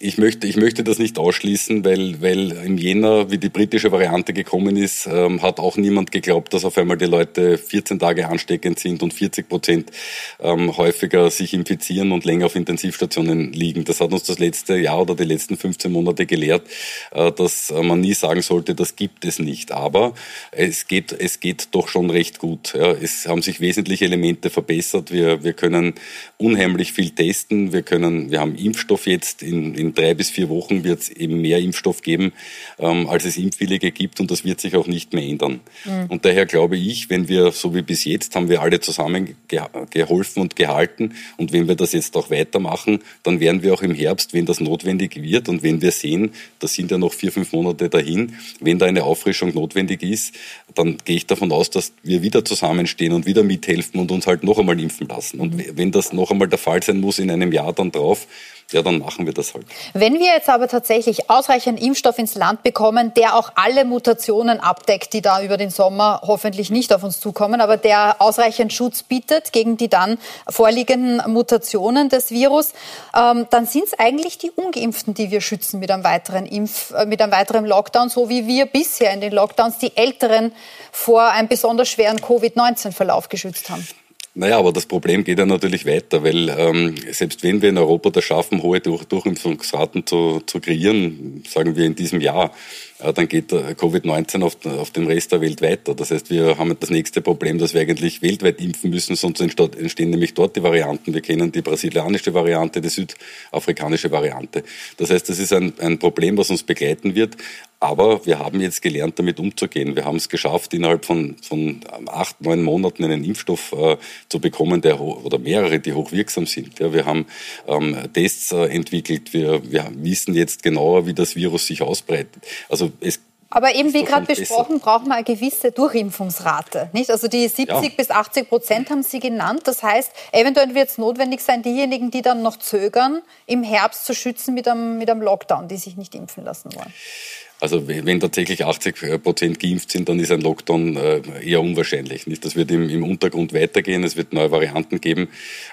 Ich möchte, ich möchte das nicht ausschließen, weil, weil im Jänner, wie die britische Variante gekommen ist, ähm, hat auch niemand geglaubt, dass auf einmal die Leute 14 Tage ansteckend sind und 40 Prozent ähm, häufiger sich infizieren und länger auf Intensivstationen liegen. Das hat uns das letzte Jahr oder die letzten 15 Monate gelehrt, äh, dass man nie sagen sollte, das gibt es nicht. Aber es geht, es geht doch schon recht gut. Ja. Es haben sich wesentliche Elemente verbessert. Wir, wir können unheimlich viel testen. Wir können, wir haben Impfstoff jetzt in, in drei bis vier Wochen wird es eben mehr Impfstoff geben, ähm, als es Impfwillige gibt und das wird sich auch nicht mehr ändern. Mhm. Und daher glaube ich, wenn wir, so wie bis jetzt, haben wir alle zusammen geholfen und gehalten und wenn wir das jetzt auch weitermachen, dann werden wir auch im Herbst, wenn das notwendig wird und wenn wir sehen, das sind ja noch vier, fünf Monate dahin, wenn da eine Auffrischung notwendig ist, dann gehe ich davon aus, dass wir wieder zusammenstehen und wieder mithelfen und uns halt noch einmal impfen lassen. Und mhm. wenn das noch einmal der Fall sein muss in einem Jahr dann drauf, ja, dann machen wir das halt. Wenn wir jetzt aber tatsächlich ausreichend Impfstoff ins Land bekommen, der auch alle Mutationen abdeckt, die da über den Sommer hoffentlich nicht auf uns zukommen, aber der ausreichend Schutz bietet gegen die dann vorliegenden Mutationen des Virus, ähm, dann sind es eigentlich die Ungeimpften, die wir schützen mit einem weiteren Impf, äh, mit einem weiteren Lockdown, so wie wir bisher in den Lockdowns die Älteren vor einem besonders schweren Covid-19-Verlauf geschützt haben. Naja, aber das Problem geht ja natürlich weiter, weil ähm, selbst wenn wir in Europa das schaffen, hohe Durch Durchimpfungsraten zu, zu kreieren, sagen wir in diesem Jahr, äh, dann geht Covid-19 auf, auf den Rest der Welt weiter. Das heißt, wir haben das nächste Problem, dass wir eigentlich weltweit impfen müssen, sonst entstehen nämlich dort die Varianten. Wir kennen die brasilianische Variante, die südafrikanische Variante. Das heißt, das ist ein, ein Problem, was uns begleiten wird. Aber wir haben jetzt gelernt, damit umzugehen. Wir haben es geschafft, innerhalb von, von acht, neun Monaten einen Impfstoff äh, zu bekommen, der oder mehrere, die hochwirksam sind. Ja, wir haben ähm, Tests äh, entwickelt. Wir, wir wissen jetzt genauer, wie das Virus sich ausbreitet. Also es aber eben wie gerade besprochen, braucht man eine gewisse Durchimpfungsrate. Nicht? Also die 70 ja. bis 80 Prozent haben Sie genannt. Das heißt, eventuell wird es notwendig sein, diejenigen, die dann noch zögern, im Herbst zu schützen mit einem, mit einem Lockdown, die sich nicht impfen lassen wollen. Also wenn tatsächlich 80 äh, Prozent geimpft sind, dann ist ein Lockdown äh, eher unwahrscheinlich. Das wird im, im Untergrund weitergehen, es wird neue Varianten geben.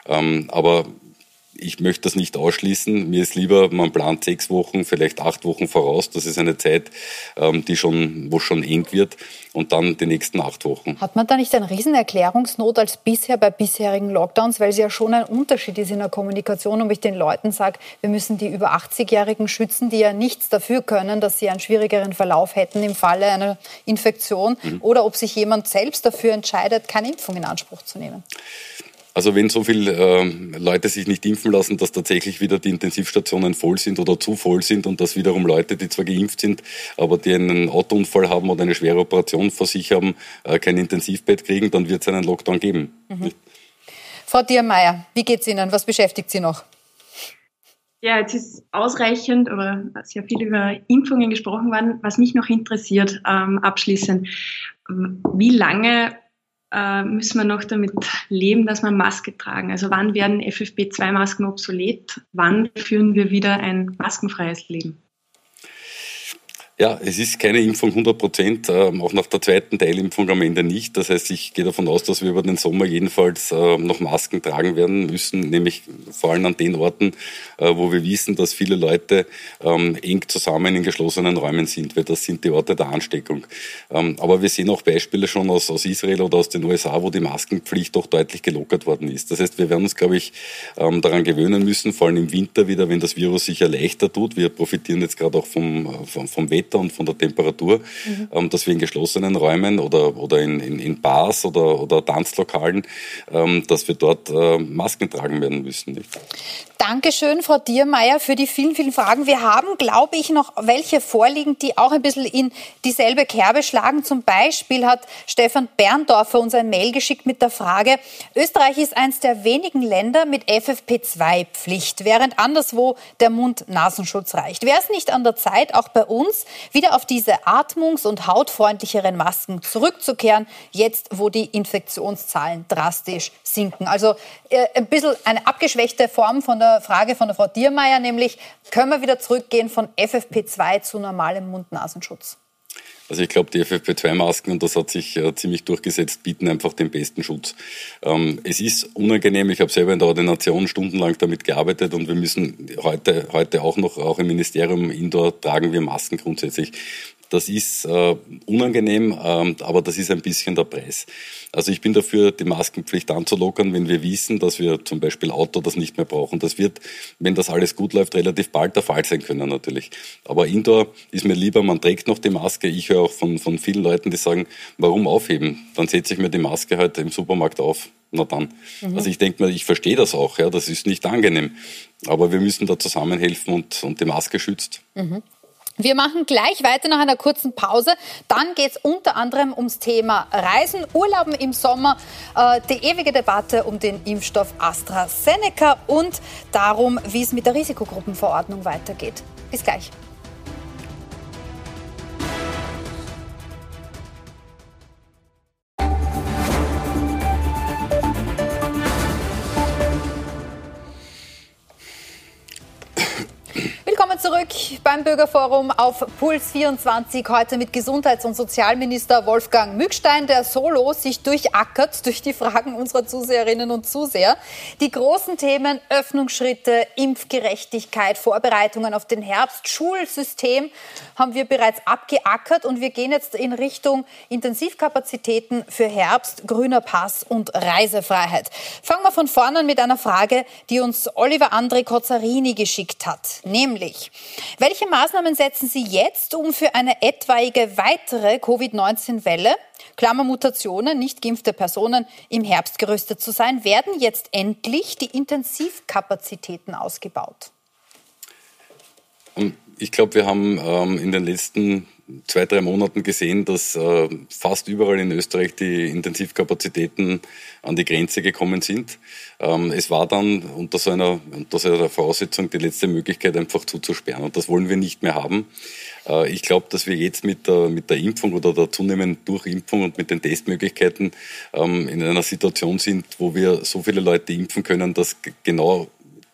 Ähm, aber ich möchte das nicht ausschließen. Mir ist lieber, man plant sechs Wochen, vielleicht acht Wochen voraus. Das ist eine Zeit, ähm, die schon, wo schon eng wird. Und dann die nächsten acht Wochen. Hat man da nicht eine Riesenerklärungsnot als bisher bei bisherigen Lockdowns, weil es ja schon ein Unterschied ist in der Kommunikation, ob ich den Leuten sage, wir müssen die über 80-Jährigen schützen, die ja nichts dafür können, dass sie einen schwierigeren Verlauf hätten im Falle einer Infektion, mhm. oder ob sich jemand selbst dafür entscheidet, keine Impfung in Anspruch zu nehmen. Also wenn so viele äh, Leute sich nicht impfen lassen, dass tatsächlich wieder die Intensivstationen voll sind oder zu voll sind und dass wiederum Leute, die zwar geimpft sind, aber die einen Autounfall haben oder eine schwere Operation vor sich haben, äh, kein Intensivbett kriegen, dann wird es einen Lockdown geben. Mhm. Frau Diermeier, wie geht es Ihnen? Was beschäftigt Sie noch? Ja, jetzt ist ausreichend oder sehr viel über Impfungen gesprochen worden. Was mich noch interessiert, ähm, abschließend, wie lange äh, müssen wir noch damit leben, dass wir Maske tragen? Also wann werden FFP2-Masken obsolet? Wann führen wir wieder ein maskenfreies Leben? Ja, es ist keine Impfung 100 Prozent, ähm, auch nach der zweiten Teilimpfung am Ende nicht. Das heißt, ich gehe davon aus, dass wir über den Sommer jedenfalls äh, noch Masken tragen werden müssen, nämlich vor allem an den Orten, äh, wo wir wissen, dass viele Leute ähm, eng zusammen in geschlossenen Räumen sind, weil das sind die Orte der Ansteckung. Ähm, aber wir sehen auch Beispiele schon aus, Israel oder aus den USA, wo die Maskenpflicht doch deutlich gelockert worden ist. Das heißt, wir werden uns, glaube ich, daran gewöhnen müssen, vor allem im Winter wieder, wenn das Virus sich ja leichter tut. Wir profitieren jetzt gerade auch vom, vom, vom Wetter Wetter und von der Temperatur, mhm. ähm, dass wir in geschlossenen Räumen oder, oder in, in, in Bars oder, oder Tanzlokalen, ähm, dass wir dort äh, Masken tragen werden müssen. Nicht? Dankeschön, Frau Diermeier, für die vielen, vielen Fragen. Wir haben, glaube ich, noch welche vorliegen, die auch ein bisschen in dieselbe Kerbe schlagen. Zum Beispiel hat Stefan Berndorfer uns ein Mail geschickt mit der Frage, Österreich ist eines der wenigen Länder mit FFP2-Pflicht, während anderswo der Mund-Nasenschutz reicht. Wäre es nicht an der Zeit, auch bei uns wieder auf diese atmungs- und hautfreundlicheren Masken zurückzukehren, jetzt wo die Infektionszahlen drastisch sinken? Also äh, ein bisschen eine abgeschwächte Form von der Frage von der Frau Diermeier, nämlich können wir wieder zurückgehen von FFP2 zu normalem Mund-Nasenschutz? Also ich glaube, die FFP2-Masken, und das hat sich äh, ziemlich durchgesetzt, bieten einfach den besten Schutz. Ähm, es ist unangenehm, ich habe selber in der Ordination stundenlang damit gearbeitet und wir müssen heute, heute auch noch, auch im Ministerium Indoor tragen wir Masken grundsätzlich. Das ist äh, unangenehm, ähm, aber das ist ein bisschen der Preis. Also ich bin dafür, die Maskenpflicht anzulockern, wenn wir wissen, dass wir zum Beispiel Auto das nicht mehr brauchen. Das wird, wenn das alles gut läuft, relativ bald der Fall sein können natürlich. Aber Indoor ist mir lieber, man trägt noch die Maske. Ich höre auch von, von vielen Leuten, die sagen, warum aufheben? Dann setze ich mir die Maske halt im Supermarkt auf. Na dann. Mhm. Also ich denke mir, ich verstehe das auch, ja, das ist nicht angenehm. Aber wir müssen da zusammenhelfen und, und die Maske schützt. Mhm. Wir machen gleich weiter nach einer kurzen Pause. Dann geht es unter anderem ums Thema Reisen, Urlauben im Sommer, äh, die ewige Debatte um den Impfstoff AstraZeneca und darum, wie es mit der Risikogruppenverordnung weitergeht. Bis gleich. Zurück beim Bürgerforum auf Puls 24. Heute mit Gesundheits- und Sozialminister Wolfgang Mückstein, der solo sich durchackert durch die Fragen unserer Zuseherinnen und Zuseher. Die großen Themen Öffnungsschritte, Impfgerechtigkeit, Vorbereitungen auf den Herbst, Schulsystem haben wir bereits abgeackert und wir gehen jetzt in Richtung Intensivkapazitäten für Herbst, grüner Pass und Reisefreiheit. Fangen wir von vorne an mit einer Frage, die uns Oliver André Kozzarini geschickt hat nämlich welche Maßnahmen setzen Sie jetzt, um für eine etwaige weitere Covid-19-Welle Klammermutationen, nicht geimpfte Personen im Herbst gerüstet zu sein, werden jetzt endlich die Intensivkapazitäten ausgebaut? Ich glaube, wir haben ähm, in den letzten zwei, drei Monaten gesehen, dass äh, fast überall in Österreich die Intensivkapazitäten an die Grenze gekommen sind. Ähm, es war dann unter so, einer, unter so einer Voraussetzung die letzte Möglichkeit, einfach zuzusperren. Und das wollen wir nicht mehr haben. Äh, ich glaube, dass wir jetzt mit der, mit der Impfung oder der zunehmenden Durchimpfung und mit den Testmöglichkeiten ähm, in einer Situation sind, wo wir so viele Leute impfen können, dass genau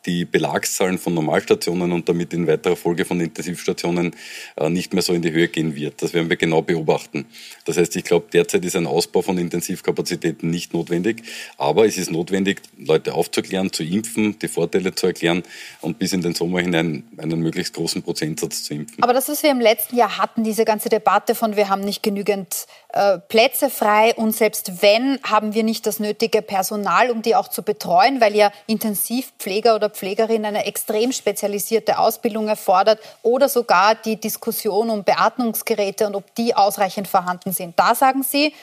die Belagszahlen von Normalstationen und damit in weiterer Folge von Intensivstationen äh, nicht mehr so in die Höhe gehen wird. Das werden wir genau beobachten. Das heißt, ich glaube, derzeit ist ein Ausbau von Intensivkapazitäten nicht notwendig, aber es ist notwendig, Leute aufzuklären, zu impfen, die Vorteile zu erklären und bis in den Sommer hinein einen möglichst großen Prozentsatz zu impfen. Aber das, was wir im letzten Jahr hatten, diese ganze Debatte von wir haben nicht genügend äh, Plätze frei und selbst wenn, haben wir nicht das nötige Personal, um die auch zu betreuen, weil ja Intensivpfleger oder Pflegerin eine extrem spezialisierte Ausbildung erfordert oder sogar die Diskussion um Beatmungsgeräte und ob die ausreichend vorhanden sind. Da sagen Sie,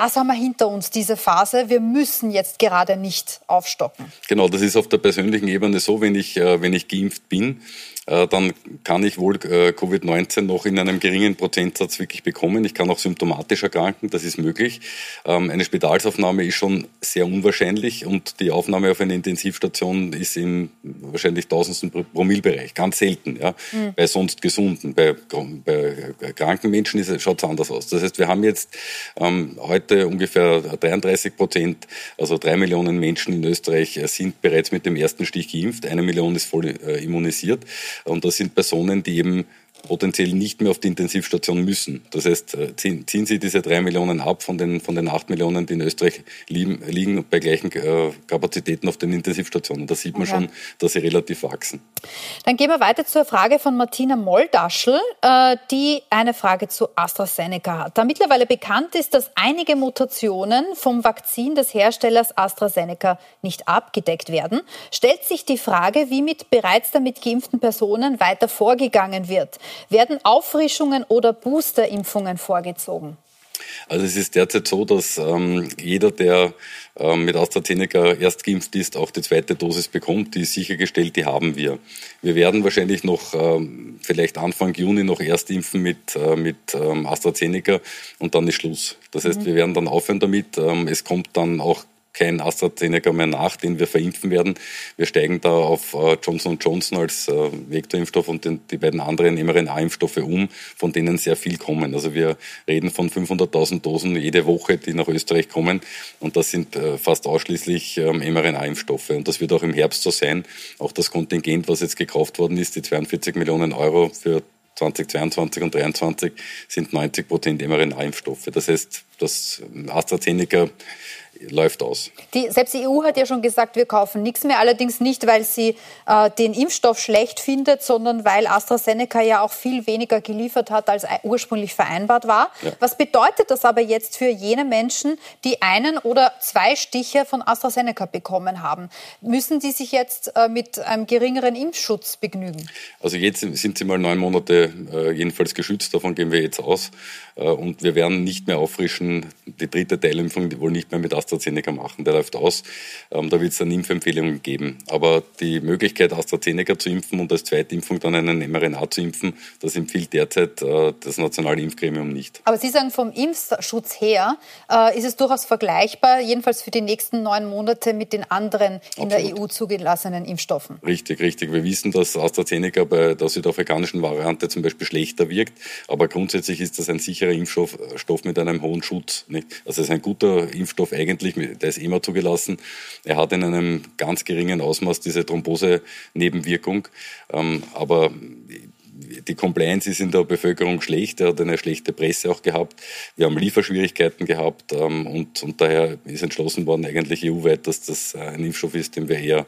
das haben wir hinter uns, diese Phase. Wir müssen jetzt gerade nicht aufstocken. Genau, das ist auf der persönlichen Ebene so, wenn ich, äh, wenn ich geimpft bin, äh, dann kann ich wohl äh, Covid-19 noch in einem geringen Prozentsatz wirklich bekommen. Ich kann auch symptomatisch erkranken, das ist möglich. Ähm, eine Spitalsaufnahme ist schon sehr unwahrscheinlich und die Aufnahme auf eine Intensivstation ist im wahrscheinlich tausendsten Promillbereich, ganz selten. Ja. Mhm. Bei sonst Gesunden, bei, bei kranken Menschen schaut es anders aus. Das heißt, wir haben jetzt ähm, heute ungefähr 33 Prozent, also drei Millionen Menschen in Österreich äh, sind bereits mit dem ersten Stich geimpft. Eine Million ist voll äh, immunisiert. Und das sind Personen, die eben potenziell nicht mehr auf die Intensivstation müssen. Das heißt, äh, ziehen, ziehen Sie diese drei Millionen ab von den, von den acht Millionen, die in Österreich liegen, liegen bei gleichen äh, Kapazitäten auf den Intensivstationen. Da sieht man okay. schon, dass sie relativ wachsen. Dann gehen wir weiter zur Frage von Martina Moldaschl, äh, die eine Frage zu AstraZeneca hat. Da mittlerweile bekannt ist, dass einige Mutationen vom Vakzin des Herstellers AstraZeneca nicht abgedeckt werden, stellt sich die Frage, wie mit bereits damit geimpften Personen weiter vorgegangen wird. Werden Auffrischungen oder Boosterimpfungen vorgezogen? Also es ist derzeit so, dass ähm, jeder, der ähm, mit AstraZeneca erst geimpft ist, auch die zweite Dosis bekommt. Die ist sichergestellt, die haben wir. Wir werden wahrscheinlich noch ähm, vielleicht Anfang Juni noch erst impfen mit, äh, mit ähm, AstraZeneca und dann ist Schluss. Das heißt, mhm. wir werden dann aufhören damit. Ähm, es kommt dann auch kein AstraZeneca mehr nach, den wir verimpfen werden. Wir steigen da auf äh, Johnson Johnson als äh, Vektorimpfstoff und die beiden anderen mRNA-Impfstoffe um, von denen sehr viel kommen. Also wir reden von 500.000 Dosen jede Woche, die nach Österreich kommen und das sind äh, fast ausschließlich ähm, mRNA-Impfstoffe und das wird auch im Herbst so sein. Auch das Kontingent, was jetzt gekauft worden ist, die 42 Millionen Euro für 2022 und 2023 sind 90 Prozent mRNA-Impfstoffe. Das heißt, das AstraZeneca läuft aus. Die, selbst die EU hat ja schon gesagt, wir kaufen nichts mehr. Allerdings nicht, weil sie äh, den Impfstoff schlecht findet, sondern weil AstraZeneca ja auch viel weniger geliefert hat, als ursprünglich vereinbart war. Ja. Was bedeutet das aber jetzt für jene Menschen, die einen oder zwei Stiche von AstraZeneca bekommen haben? Müssen die sich jetzt äh, mit einem geringeren Impfschutz begnügen? Also jetzt sind sie mal neun Monate äh, jedenfalls geschützt. Davon gehen wir jetzt aus. Äh, und wir werden nicht mehr auffrischen. Die dritte Teilimpfung die wohl nicht mehr mit AstraZeneca machen. Der läuft aus. Ähm, da wird es dann Impfempfehlungen geben. Aber die Möglichkeit, AstraZeneca zu impfen und als Zweitimpfung dann einen mRNA zu impfen, das empfiehlt derzeit äh, das nationale Impfgremium nicht. Aber Sie sagen, vom Impfschutz her äh, ist es durchaus vergleichbar, jedenfalls für die nächsten neun Monate mit den anderen in Absolut. der EU zugelassenen Impfstoffen. Richtig, richtig. Wir wissen, dass AstraZeneca bei der südafrikanischen Variante zum Beispiel schlechter wirkt. Aber grundsätzlich ist das ein sicherer Impfstoff Stoff mit einem hohen Schutz. Nicht? Also es ist ein guter Impfstoff eigentlich der ist immer zugelassen. Er hat in einem ganz geringen Ausmaß diese Thrombose-Nebenwirkung. Ähm, aber die Compliance ist in der Bevölkerung schlecht. Er hat eine schlechte Presse auch gehabt. Wir haben Lieferschwierigkeiten gehabt ähm, und, und daher ist entschlossen worden, eigentlich EU-weit, dass das ein Impfstoff ist, den wir eher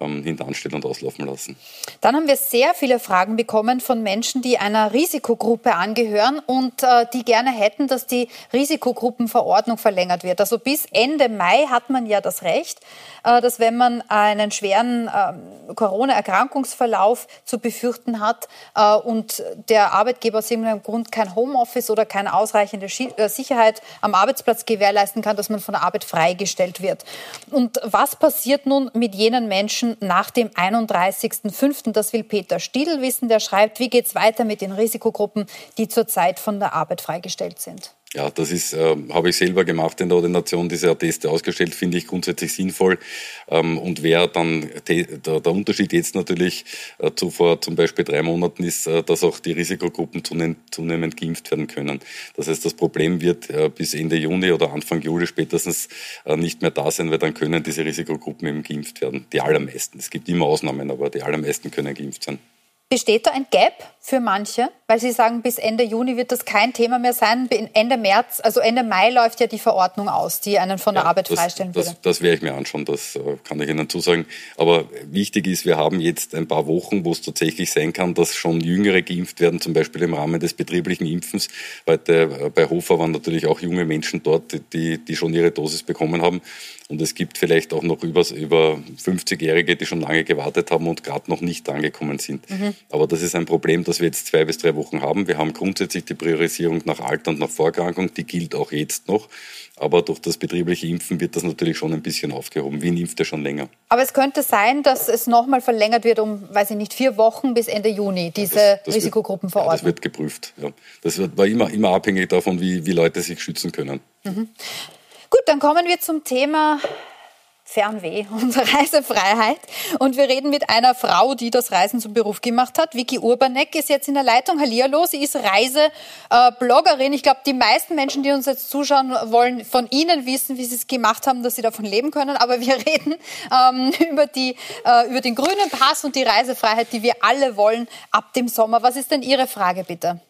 ähm, hintanstellen und auslaufen lassen. Dann haben wir sehr viele Fragen bekommen von Menschen, die einer Risikogruppe angehören und äh, die gerne hätten, dass die Risikogruppenverordnung verlängert wird. Also bis Ende Mai hat man ja das Recht, äh, dass wenn man einen schweren äh, Corona-Erkrankungsverlauf zu befürchten hat äh, und der Arbeitgeber aus irgendeinem Grund kein Homeoffice oder keine ausreichende äh, Sicherheit am Arbeitsplatz gewährleisten kann, dass man von der Arbeit freigestellt wird. Und was passiert nun mit jenen Menschen, nach dem 31.05. Das will Peter Stiedl wissen. Der schreibt, wie geht es weiter mit den Risikogruppen, die zurzeit von der Arbeit freigestellt sind? Ja, das ist, äh, habe ich selber gemacht in der Ordination, diese Atteste ausgestellt, finde ich grundsätzlich sinnvoll. Ähm, und wer dann, der, der Unterschied jetzt natürlich äh, zu vor zum Beispiel drei Monaten ist, äh, dass auch die Risikogruppen zunehmend, zunehmend geimpft werden können. Das heißt, das Problem wird äh, bis Ende Juni oder Anfang Juli spätestens äh, nicht mehr da sein, weil dann können diese Risikogruppen eben geimpft werden. Die allermeisten. Es gibt immer Ausnahmen, aber die allermeisten können geimpft sein. Besteht da ein Gap für manche? Weil Sie sagen, bis Ende Juni wird das kein Thema mehr sein. Ende März, also Ende Mai läuft ja die Verordnung aus, die einen von der Arbeit das, freistellen würde. Das, das werde ich mir anschauen, das äh, kann ich Ihnen zusagen. Aber wichtig ist, wir haben jetzt ein paar Wochen, wo es tatsächlich sein kann, dass schon Jüngere geimpft werden, zum Beispiel im Rahmen des betrieblichen Impfens. Heute äh, bei Hofer waren natürlich auch junge Menschen dort, die, die schon ihre Dosis bekommen haben. Und es gibt vielleicht auch noch über, über 50-Jährige, die schon lange gewartet haben und gerade noch nicht angekommen sind. Mhm. Aber das ist ein Problem, das wir jetzt zwei bis drei Wochen haben. Wir haben grundsätzlich die Priorisierung nach Alter und nach Vorerkrankung, die gilt auch jetzt noch. Aber durch das betriebliche Impfen wird das natürlich schon ein bisschen aufgehoben. Wien impft ja schon länger. Aber es könnte sein, dass es nochmal verlängert wird um, weiß ich nicht, vier Wochen bis Ende Juni, diese das, das Risikogruppenverordnung. Ja, das wird geprüft. Ja. Das wird, war immer, immer abhängig davon, wie, wie Leute sich schützen können. Mhm. Gut, dann kommen wir zum Thema Fernweh *laughs* und Reisefreiheit. Und wir reden mit einer Frau, die das Reisen zum Beruf gemacht hat. Vicky Urbanek ist jetzt in der Leitung. Hallihallo, sie ist Reisebloggerin. Ich glaube, die meisten Menschen, die uns jetzt zuschauen wollen, von Ihnen wissen, wie Sie es gemacht haben, dass Sie davon leben können. Aber wir *laughs* reden ähm, über, die, äh, über den grünen Pass und die Reisefreiheit, die wir alle wollen ab dem Sommer. Was ist denn Ihre Frage, bitte?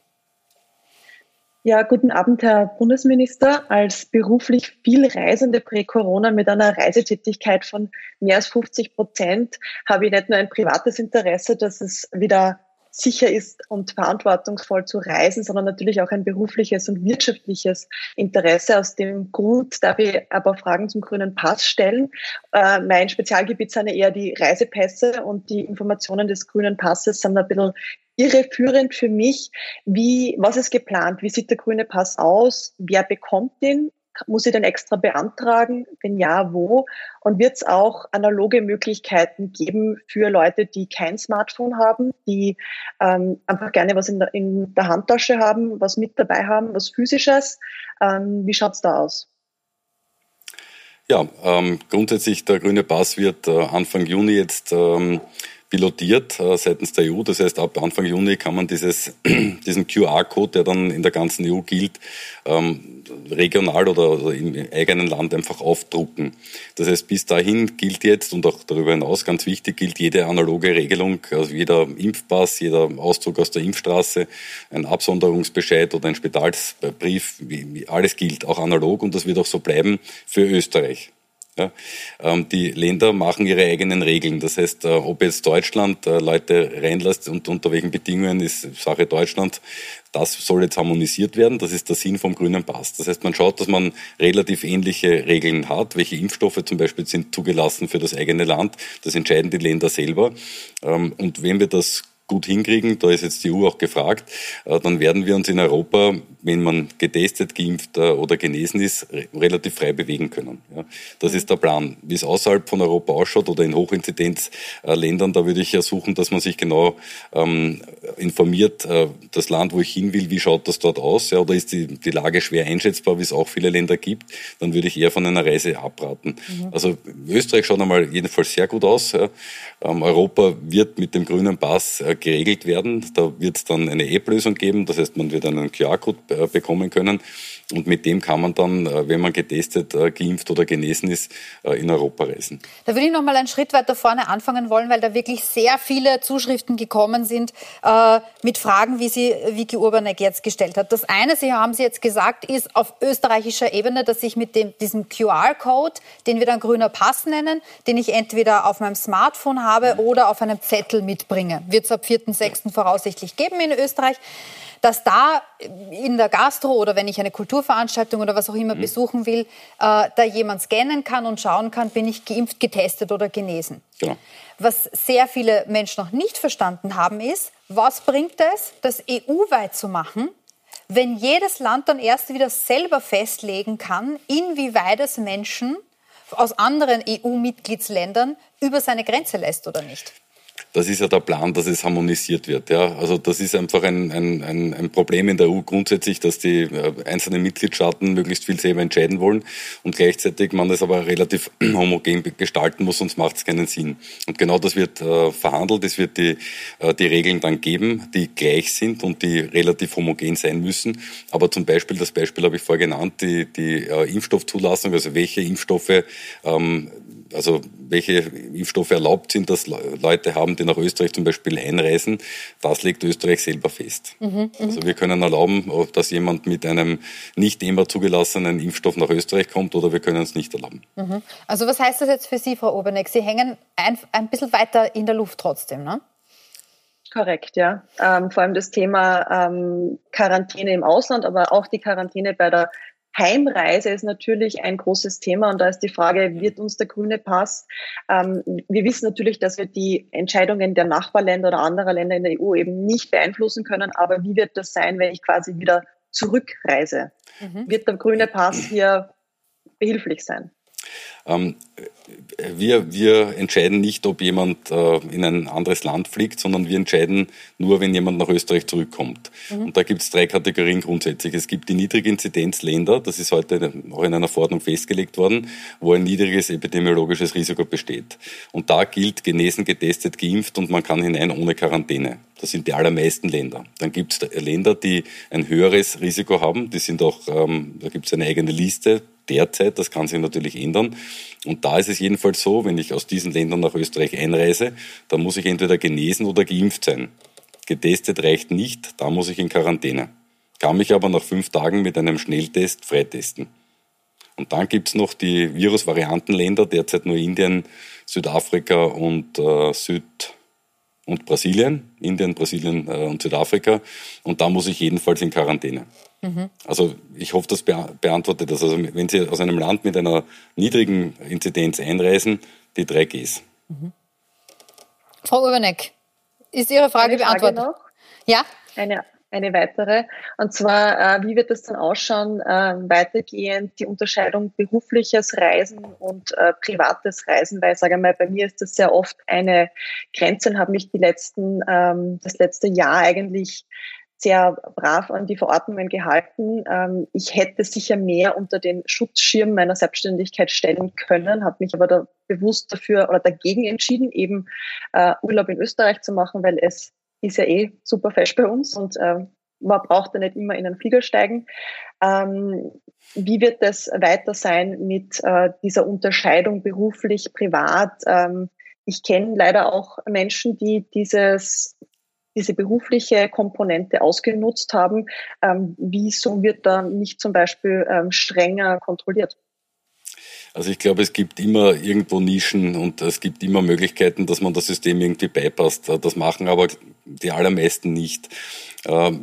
Ja, guten Abend, Herr Bundesminister. Als beruflich viel Reisende prä-Corona mit einer Reisetätigkeit von mehr als 50 Prozent habe ich nicht nur ein privates Interesse, dass es wieder sicher ist und verantwortungsvoll zu reisen, sondern natürlich auch ein berufliches und wirtschaftliches Interesse. Aus dem Grund darf ich aber Fragen zum grünen Pass stellen. Äh, mein Spezialgebiet sind eher die Reisepässe und die Informationen des grünen Passes sind ein bisschen irreführend für mich. Wie, was ist geplant? Wie sieht der grüne Pass aus? Wer bekommt den? Muss ich den extra beantragen? Wenn ja, wo? Und wird es auch analoge Möglichkeiten geben für Leute, die kein Smartphone haben, die ähm, einfach gerne was in der, in der Handtasche haben, was mit dabei haben, was physisches? Ähm, wie schaut's da aus? Ja, ähm, grundsätzlich der grüne Pass wird äh, Anfang Juni jetzt ähm, pilotiert äh, seitens der EU. Das heißt, ab Anfang Juni kann man dieses, *clears throat* diesen QR-Code, der dann in der ganzen EU gilt, ähm, regional oder, im eigenen Land einfach aufdrucken. Das heißt, bis dahin gilt jetzt und auch darüber hinaus ganz wichtig gilt jede analoge Regelung, also jeder Impfpass, jeder Auszug aus der Impfstraße, ein Absonderungsbescheid oder ein Spitalsbrief, alles gilt, auch analog und das wird auch so bleiben für Österreich. Ja, ähm, die Länder machen ihre eigenen Regeln. Das heißt, äh, ob jetzt Deutschland äh, Leute reinlässt und unter welchen Bedingungen ist Sache Deutschland. Das soll jetzt harmonisiert werden. Das ist der Sinn vom grünen Pass. Das heißt, man schaut, dass man relativ ähnliche Regeln hat. Welche Impfstoffe zum Beispiel sind zugelassen für das eigene Land. Das entscheiden die Länder selber. Ähm, und wenn wir das gut hinkriegen, da ist jetzt die EU auch gefragt, äh, dann werden wir uns in Europa, wenn man getestet, geimpft äh, oder genesen ist, relativ frei bewegen können. Das ist der Plan. Wie es außerhalb von Europa ausschaut oder in Hochinzidenzländern, da würde ich ja suchen, dass man sich genau ähm, informiert, äh, das Land, wo ich hin will, wie schaut das dort aus, oder ist die, die Lage schwer einschätzbar, wie es auch viele Länder gibt, dann würde ich eher von einer Reise abraten. Mhm. Also Österreich schaut einmal jedenfalls sehr gut aus. Ähm, Europa wird mit dem grünen Pass geregelt werden. Da wird es dann eine App-Lösung geben, das heißt, man wird einen QR-Code äh, bekommen können. Und mit dem kann man dann, äh, wenn man getestet, äh, geimpft oder genesen ist, äh, in Europa reisen. Da würde ich noch mal einen Schritt weiter vorne anfangen wollen, weil da wirklich sehr viele Zuschriften gekommen sind äh, mit Fragen, wie sie Vicky Urbanek jetzt gestellt hat. Das eine, Sie haben Sie jetzt gesagt, ist auf österreichischer Ebene, dass ich mit dem, diesem QR-Code, den wir dann grüner Pass nennen, den ich entweder auf meinem Smartphone habe oder auf einem Zettel mitbringe. Wird es ab 4.6. voraussichtlich geben in Österreich dass da in der Gastro oder wenn ich eine Kulturveranstaltung oder was auch immer mhm. besuchen will, äh, da jemand scannen kann und schauen kann, bin ich geimpft, getestet oder genesen. Genau. Was sehr viele Menschen noch nicht verstanden haben, ist, was bringt es, das EU-weit zu machen, wenn jedes Land dann erst wieder selber festlegen kann, inwieweit es Menschen aus anderen EU-Mitgliedsländern über seine Grenze lässt oder nicht das ist ja der Plan, dass es harmonisiert wird. Ja? Also das ist einfach ein, ein, ein, Problem in der EU grundsätzlich, dass die äh, einzelnen Mitgliedstaaten möglichst viel selber entscheiden wollen und gleichzeitig man es aber relativ *clears throat* homogen gestalten muss, sonst macht es keinen Sinn. Und genau das wird äh, verhandelt. Es wird die, äh, die Regeln dann geben, die gleich sind und die relativ homogen sein müssen. Aber zum Beispiel, das Beispiel habe ich vorher genannt, die, die äh, Impfstoffzulassung, also welche Impfstoffe ähm, also welche Impfstoffe erlaubt sind, dass Leute haben, die nach Österreich zum Beispiel einreisen, das legt Österreich selber fest. Mhm, mhm. also wir können erlauben, dass jemand mit einem nicht immer zugelassenen Impfstoff nach Österreich kommt oder wir können es nicht erlauben. Mhm. Also was heißt das jetzt für Sie, Frau Oberneck? Sie hängen ein, ein bisschen weiter in der Luft trotzdem, ne? Korrekt, ja. Ähm, vor allem das Thema ähm, Quarantäne im Ausland, aber auch die Quarantäne bei der Heimreise ist natürlich ein großes Thema und da ist die Frage, wird uns der grüne Pass? Ähm, wir wissen natürlich, dass wir die Entscheidungen der Nachbarländer oder anderer Länder in der EU eben nicht beeinflussen können, aber wie wird das sein, wenn ich quasi wieder zurückreise? Mhm. Wird der grüne Pass hier behilflich sein? Ähm, wir, wir entscheiden nicht, ob jemand äh, in ein anderes Land fliegt, sondern wir entscheiden nur, wenn jemand nach Österreich zurückkommt. Mhm. Und da gibt es drei Kategorien grundsätzlich. Es gibt die Niedriginzidenzländer, das ist heute auch in einer Verordnung festgelegt worden, wo ein niedriges epidemiologisches Risiko besteht. Und da gilt genesen, getestet, geimpft und man kann hinein ohne Quarantäne. Das sind die allermeisten Länder. Dann gibt es Länder, die ein höheres Risiko haben. Die sind auch, ähm, da gibt es eine eigene Liste derzeit. Das kann sich natürlich ändern. Und da ist es jedenfalls so, wenn ich aus diesen Ländern nach Österreich einreise, dann muss ich entweder genesen oder geimpft sein. Getestet reicht nicht, da muss ich in Quarantäne. Kann mich aber nach fünf Tagen mit einem Schnelltest freitesten. Und dann gibt's noch die Virusvariantenländer, derzeit nur Indien, Südafrika und äh, Süd und Brasilien, Indien, Brasilien äh, und Südafrika. Und da muss ich jedenfalls in Quarantäne. Mhm. Also ich hoffe, das beantwortet das. Also wenn Sie aus einem Land mit einer niedrigen Inzidenz einreisen, die drei Gs. Mhm. Frau Urbanek, ist Ihre Frage, Frage beantwortet? Noch? Ja? Eine, eine weitere. Und zwar, äh, wie wird das dann ausschauen, äh, weitergehend die Unterscheidung berufliches Reisen und äh, privates Reisen? Weil, sage mal, bei mir ist das sehr oft eine Grenze und habe mich die letzten, ähm, das letzte Jahr eigentlich sehr brav an die Verordnungen gehalten. Ähm, ich hätte sicher mehr unter den Schutzschirm meiner Selbstständigkeit stellen können, habe mich aber da bewusst dafür oder dagegen entschieden, eben äh, Urlaub in Österreich zu machen, weil es ist ja eh super fesch bei uns und äh, man braucht ja nicht immer in einen Flieger steigen. Ähm, wie wird das weiter sein mit äh, dieser Unterscheidung beruflich, privat? Ähm, ich kenne leider auch Menschen, die dieses diese berufliche Komponente ausgenutzt haben. Ähm, wieso wird da nicht zum Beispiel ähm, strenger kontrolliert? Also ich glaube, es gibt immer irgendwo Nischen und es gibt immer Möglichkeiten, dass man das System irgendwie beipasst. Das machen aber die allermeisten nicht. Ähm,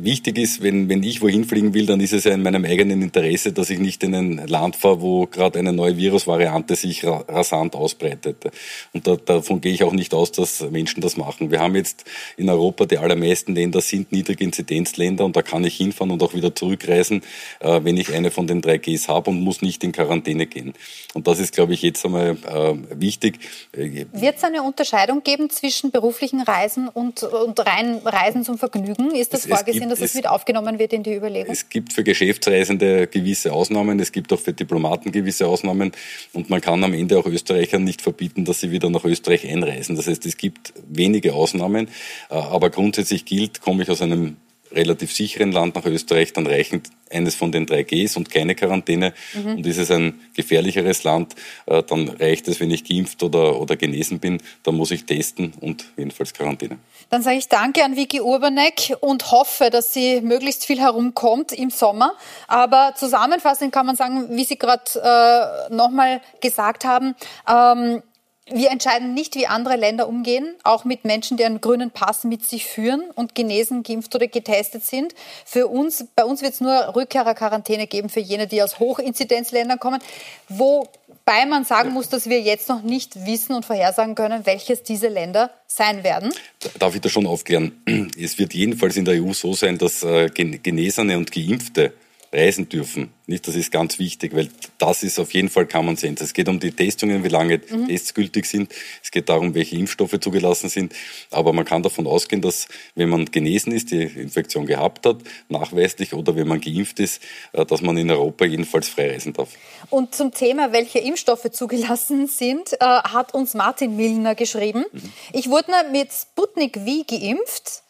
wichtig ist, wenn, wenn ich wohin fliegen will, dann ist es ja in meinem eigenen Interesse, dass ich nicht in ein Land fahre, wo gerade eine neue Virusvariante sich rasant ausbreitet. Und da, davon gehe ich auch nicht aus, dass Menschen das machen. Wir haben jetzt in Europa, die allermeisten Länder sind Niedriginzidenzländer und da kann ich hinfahren und auch wieder zurückreisen, äh, wenn ich eine von den drei Gs habe und muss nicht in Quarantäne gehen. Und das ist, glaube ich, jetzt einmal äh, wichtig. Wird es eine Unterscheidung geben zwischen beruflichen Reisen und, und rein Reisen zum Vergnügen? Vergnügen? Ist das es, vorgesehen, gibt, dass das mit aufgenommen wird in die Überlegung? Es gibt für Geschäftsreisende gewisse Ausnahmen, es gibt auch für Diplomaten gewisse Ausnahmen und man kann am Ende auch Österreichern nicht verbieten, dass sie wieder nach Österreich einreisen. Das heißt, es gibt wenige Ausnahmen, äh, aber grundsätzlich gilt, komme ich aus einem relativ sicheren Land nach Österreich, dann reichen eines von den drei Gs und keine Quarantäne. Mhm. Und ist es ein gefährlicheres Land, äh, dann reicht es, wenn ich geimpft oder, oder genesen bin, dann muss ich testen und jedenfalls Quarantäne. Dann sage ich danke an Vicky Urbanek und hoffe, dass sie möglichst viel herumkommt im Sommer. Aber zusammenfassend kann man sagen, wie Sie gerade äh, nochmal gesagt haben, ähm, wir entscheiden nicht, wie andere Länder umgehen, auch mit Menschen, die einen grünen Pass mit sich führen und genesen, geimpft oder getestet sind. Für uns, bei uns wird es nur Rückkehrerquarantäne geben für jene, die aus Hochinzidenzländern kommen, wobei man sagen muss, dass wir jetzt noch nicht wissen und vorhersagen können, welches diese Länder sein werden. Darf ich da schon aufklären? Es wird jedenfalls in der EU so sein, dass äh, Genesene und Geimpfte reisen dürfen. Nicht, das ist ganz wichtig, weil das ist auf jeden Fall Common Sense. Es geht um die Testungen, wie lange mhm. Tests gültig sind. Es geht darum, welche Impfstoffe zugelassen sind. Aber man kann davon ausgehen, dass wenn man genesen ist, die Infektion gehabt hat, nachweislich, oder wenn man geimpft ist, äh, dass man in Europa jedenfalls frei reisen darf. Und zum Thema, welche Impfstoffe zugelassen sind, äh, hat uns Martin Milner geschrieben. Mhm. Ich wurde mit Sputnik V geimpft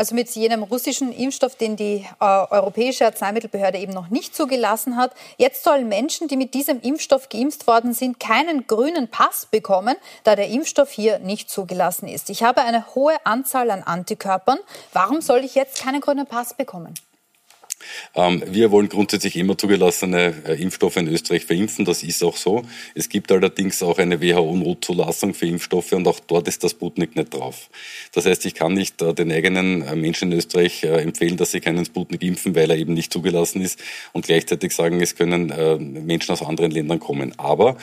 also mit jenem russischen Impfstoff, den die äh, Europäische Arzneimittelbehörde eben noch nicht zugelassen hat. Jetzt sollen Menschen, die mit diesem Impfstoff geimpft worden sind, keinen grünen Pass bekommen, da der Impfstoff hier nicht zugelassen ist. Ich habe eine hohe Anzahl an Antikörpern. Warum soll ich jetzt keinen grünen Pass bekommen? Ähm, wir wollen grundsätzlich immer zugelassene äh, Impfstoffe in Österreich verimpfen. Das ist auch so. Es gibt allerdings auch eine WHO-Notzulassung für Impfstoffe und auch dort ist das Sputnik nicht drauf. Das heißt, ich kann nicht äh, den eigenen äh, Menschen in Österreich empfehlen, dass sie keinen Sputnik impfen, weil er eben nicht zugelassen ist und gleichzeitig sagen, es können Menschen aus anderen Ländern kommen. Aber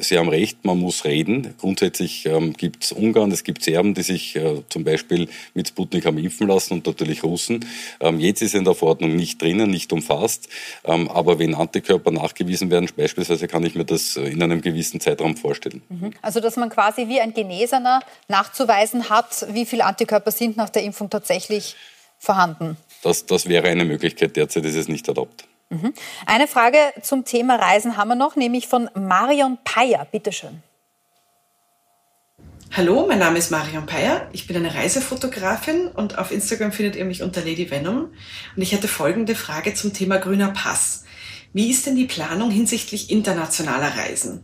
Sie haben recht, man muss reden. Grundsätzlich ähm, gibt es Ungarn, es gibt Serben, die sich zum Beispiel mit Sputnik haben impfen lassen und natürlich Russen. Ähm, jetzt ist in der Verordnung nicht drinnen, nicht umfasst. Ähm, aber wenn Antikörper nachgewiesen werden, beispielsweise kann ich mir das äh, in einem gewissen Zeitraum vorstellen. Mhm. Also dass man quasi wie ein Genesener nachzuweisen hat, wie viele Antikörper sind nach der Impfung tatsächlich vorhanden. Das, das wäre eine Möglichkeit. Derzeit ist es nicht erlaubt. Mhm. Eine Frage zum Thema Reisen haben wir noch, nämlich von Marion Peyer. Bitte schön. Hallo, mein Name ist Marion Peyer. Ich bin eine Reisefotografin und auf Instagram findet ihr mich unter Lady Venom. Und ich hätte folgende Frage zum Thema grüner Pass. Wie ist denn die Planung hinsichtlich internationaler Reisen?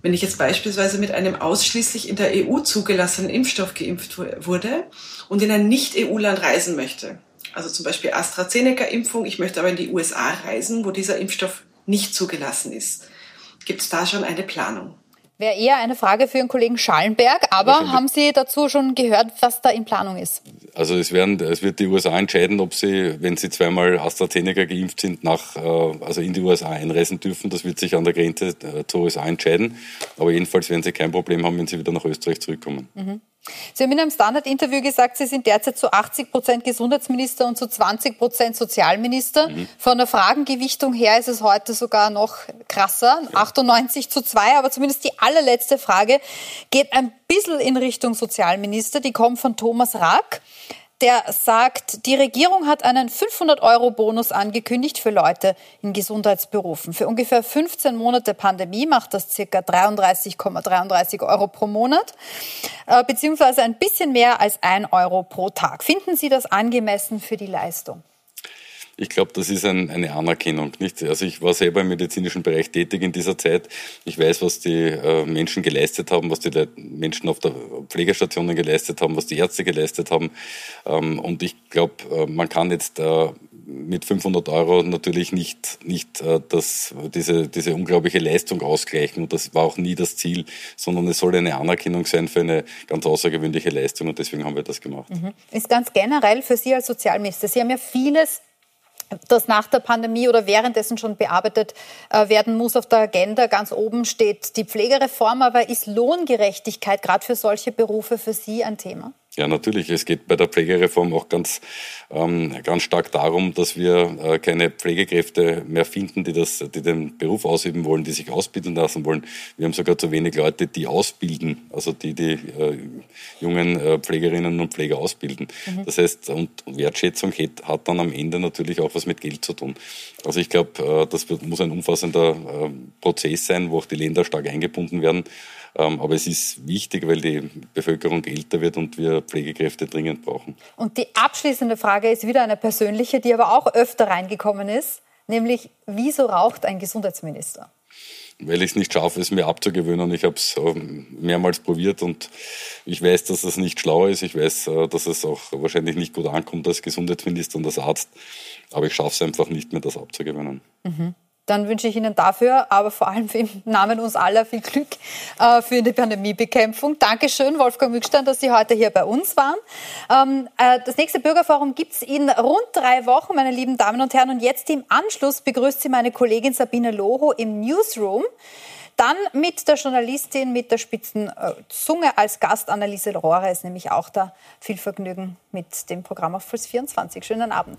Wenn ich jetzt beispielsweise mit einem ausschließlich in der EU zugelassenen Impfstoff geimpft wurde und in ein Nicht-EU-Land reisen möchte, also zum Beispiel AstraZeneca-Impfung, ich möchte aber in die USA reisen, wo dieser Impfstoff nicht zugelassen ist. Gibt es da schon eine Planung? Wäre eher eine Frage für Ihren Kollegen Schallenberg, aber haben Sie dazu schon gehört, was da in Planung ist? Also es, werden, es wird die USA entscheiden, ob sie, wenn sie zweimal AstraZeneca geimpft sind, nach, äh, also in die USA einreisen dürfen. Das wird sich an der Grenze äh, zur USA entscheiden. Aber jedenfalls werden sie kein Problem haben, wenn sie wieder nach Österreich zurückkommen. Mhm. Sie haben in einem Standard-Interview gesagt, Sie sind derzeit zu 80 Prozent Gesundheitsminister und zu 20 Prozent Sozialminister. Mhm. Von der Fragengewichtung her ist es heute sogar noch krasser, ja. 98 zu 2. Aber zumindest die allerletzte Frage geht ein bisschen in Richtung Sozialminister. Die kommt von Thomas Rack der sagt, die Regierung hat einen 500-Euro-Bonus angekündigt für Leute in Gesundheitsberufen. Für ungefähr 15 Monate Pandemie macht das circa 33,33 Euro pro Monat, äh, beziehungsweise ein bisschen mehr als ein Euro pro Tag. Finden Sie das angemessen für die Leistung? Ich glaube, das ist ein, eine Anerkennung. Nicht? Also ich war selber im medizinischen Bereich tätig in dieser Zeit. Ich weiß, was die äh, Menschen geleistet haben, was die Le Menschen auf der Pflegestationen geleistet haben, was die Ärzte geleistet haben. Ähm, und ich glaube, äh, man kann jetzt äh, mit 500 Euro natürlich nicht, nicht äh, das, diese, diese unglaubliche Leistung ausgleichen. Und das war auch nie das Ziel, sondern es soll eine Anerkennung sein für eine ganz außergewöhnliche Leistung. Und deswegen haben wir das gemacht. Mhm. Ist ganz generell für Sie als Sozialminister. Sie haben ja vieles das nach der Pandemie oder währenddessen schon bearbeitet äh, werden muss auf der Agenda. Ganz oben steht die Pflegereform, aber ist Lohngerechtigkeit gerade für solche Berufe für Sie ein Thema? Ja, natürlich. Es geht bei der Pflegereform auch ganz, ähm, ganz stark darum, dass wir äh, keine Pflegekräfte mehr finden, die, das, die den Beruf ausüben wollen, die sich ausbilden lassen wollen. Wir haben sogar zu wenig Leute, die ausbilden, also die die äh, jungen äh, Pflegerinnen und Pfleger ausbilden. Mhm. Das heißt, und Wertschätzung hat, hat, dann am Ende natürlich auch was mit Geld zu tun. Also ich glaube, äh, das wird, muss ein umfassender äh, Prozess sein, wo auch die Länder stark eingebunden werden. Ähm, aber es ist wichtig, weil die Bevölkerung älter wird und wir Pflegekräfte dringend brauchen. Und die abschließende Frage ist wieder eine persönliche, die aber auch öfter reingekommen ist, nämlich wieso raucht ein Gesundheitsminister? weil ich es nicht schaffe, es mir abzugewöhnen. Ich habe es ähm, mehrmals probiert und ich weiß, dass das nicht schlau ist. Ich weiß, äh, dass es auch wahrscheinlich nicht gut ankommt als Gesundheitsminister und als Arzt. Aber ich schaffe es einfach nicht mehr, das abzugewöhnen. Mhm. Dann wünsche ich Ihnen dafür, aber vor allem im Namen uns aller viel Glück äh, für die Pandemiebekämpfung. Dankeschön, Wolfgang Mückstein, dass Sie heute hier bei uns waren. Ähm, äh, das nächste Bürgerforum gibt es in rund drei Wochen, meine lieben Damen und Herren. Und jetzt im Anschluss begrüßt Sie meine Kollegin Sabine Loho im Newsroom. Dann mit der Journalistin mit der spitzen äh, Zunge als Gast Anneliese Rohrer ist nämlich auch da. Viel Vergnügen mit dem Programm auf Puls 24. Schönen Abend.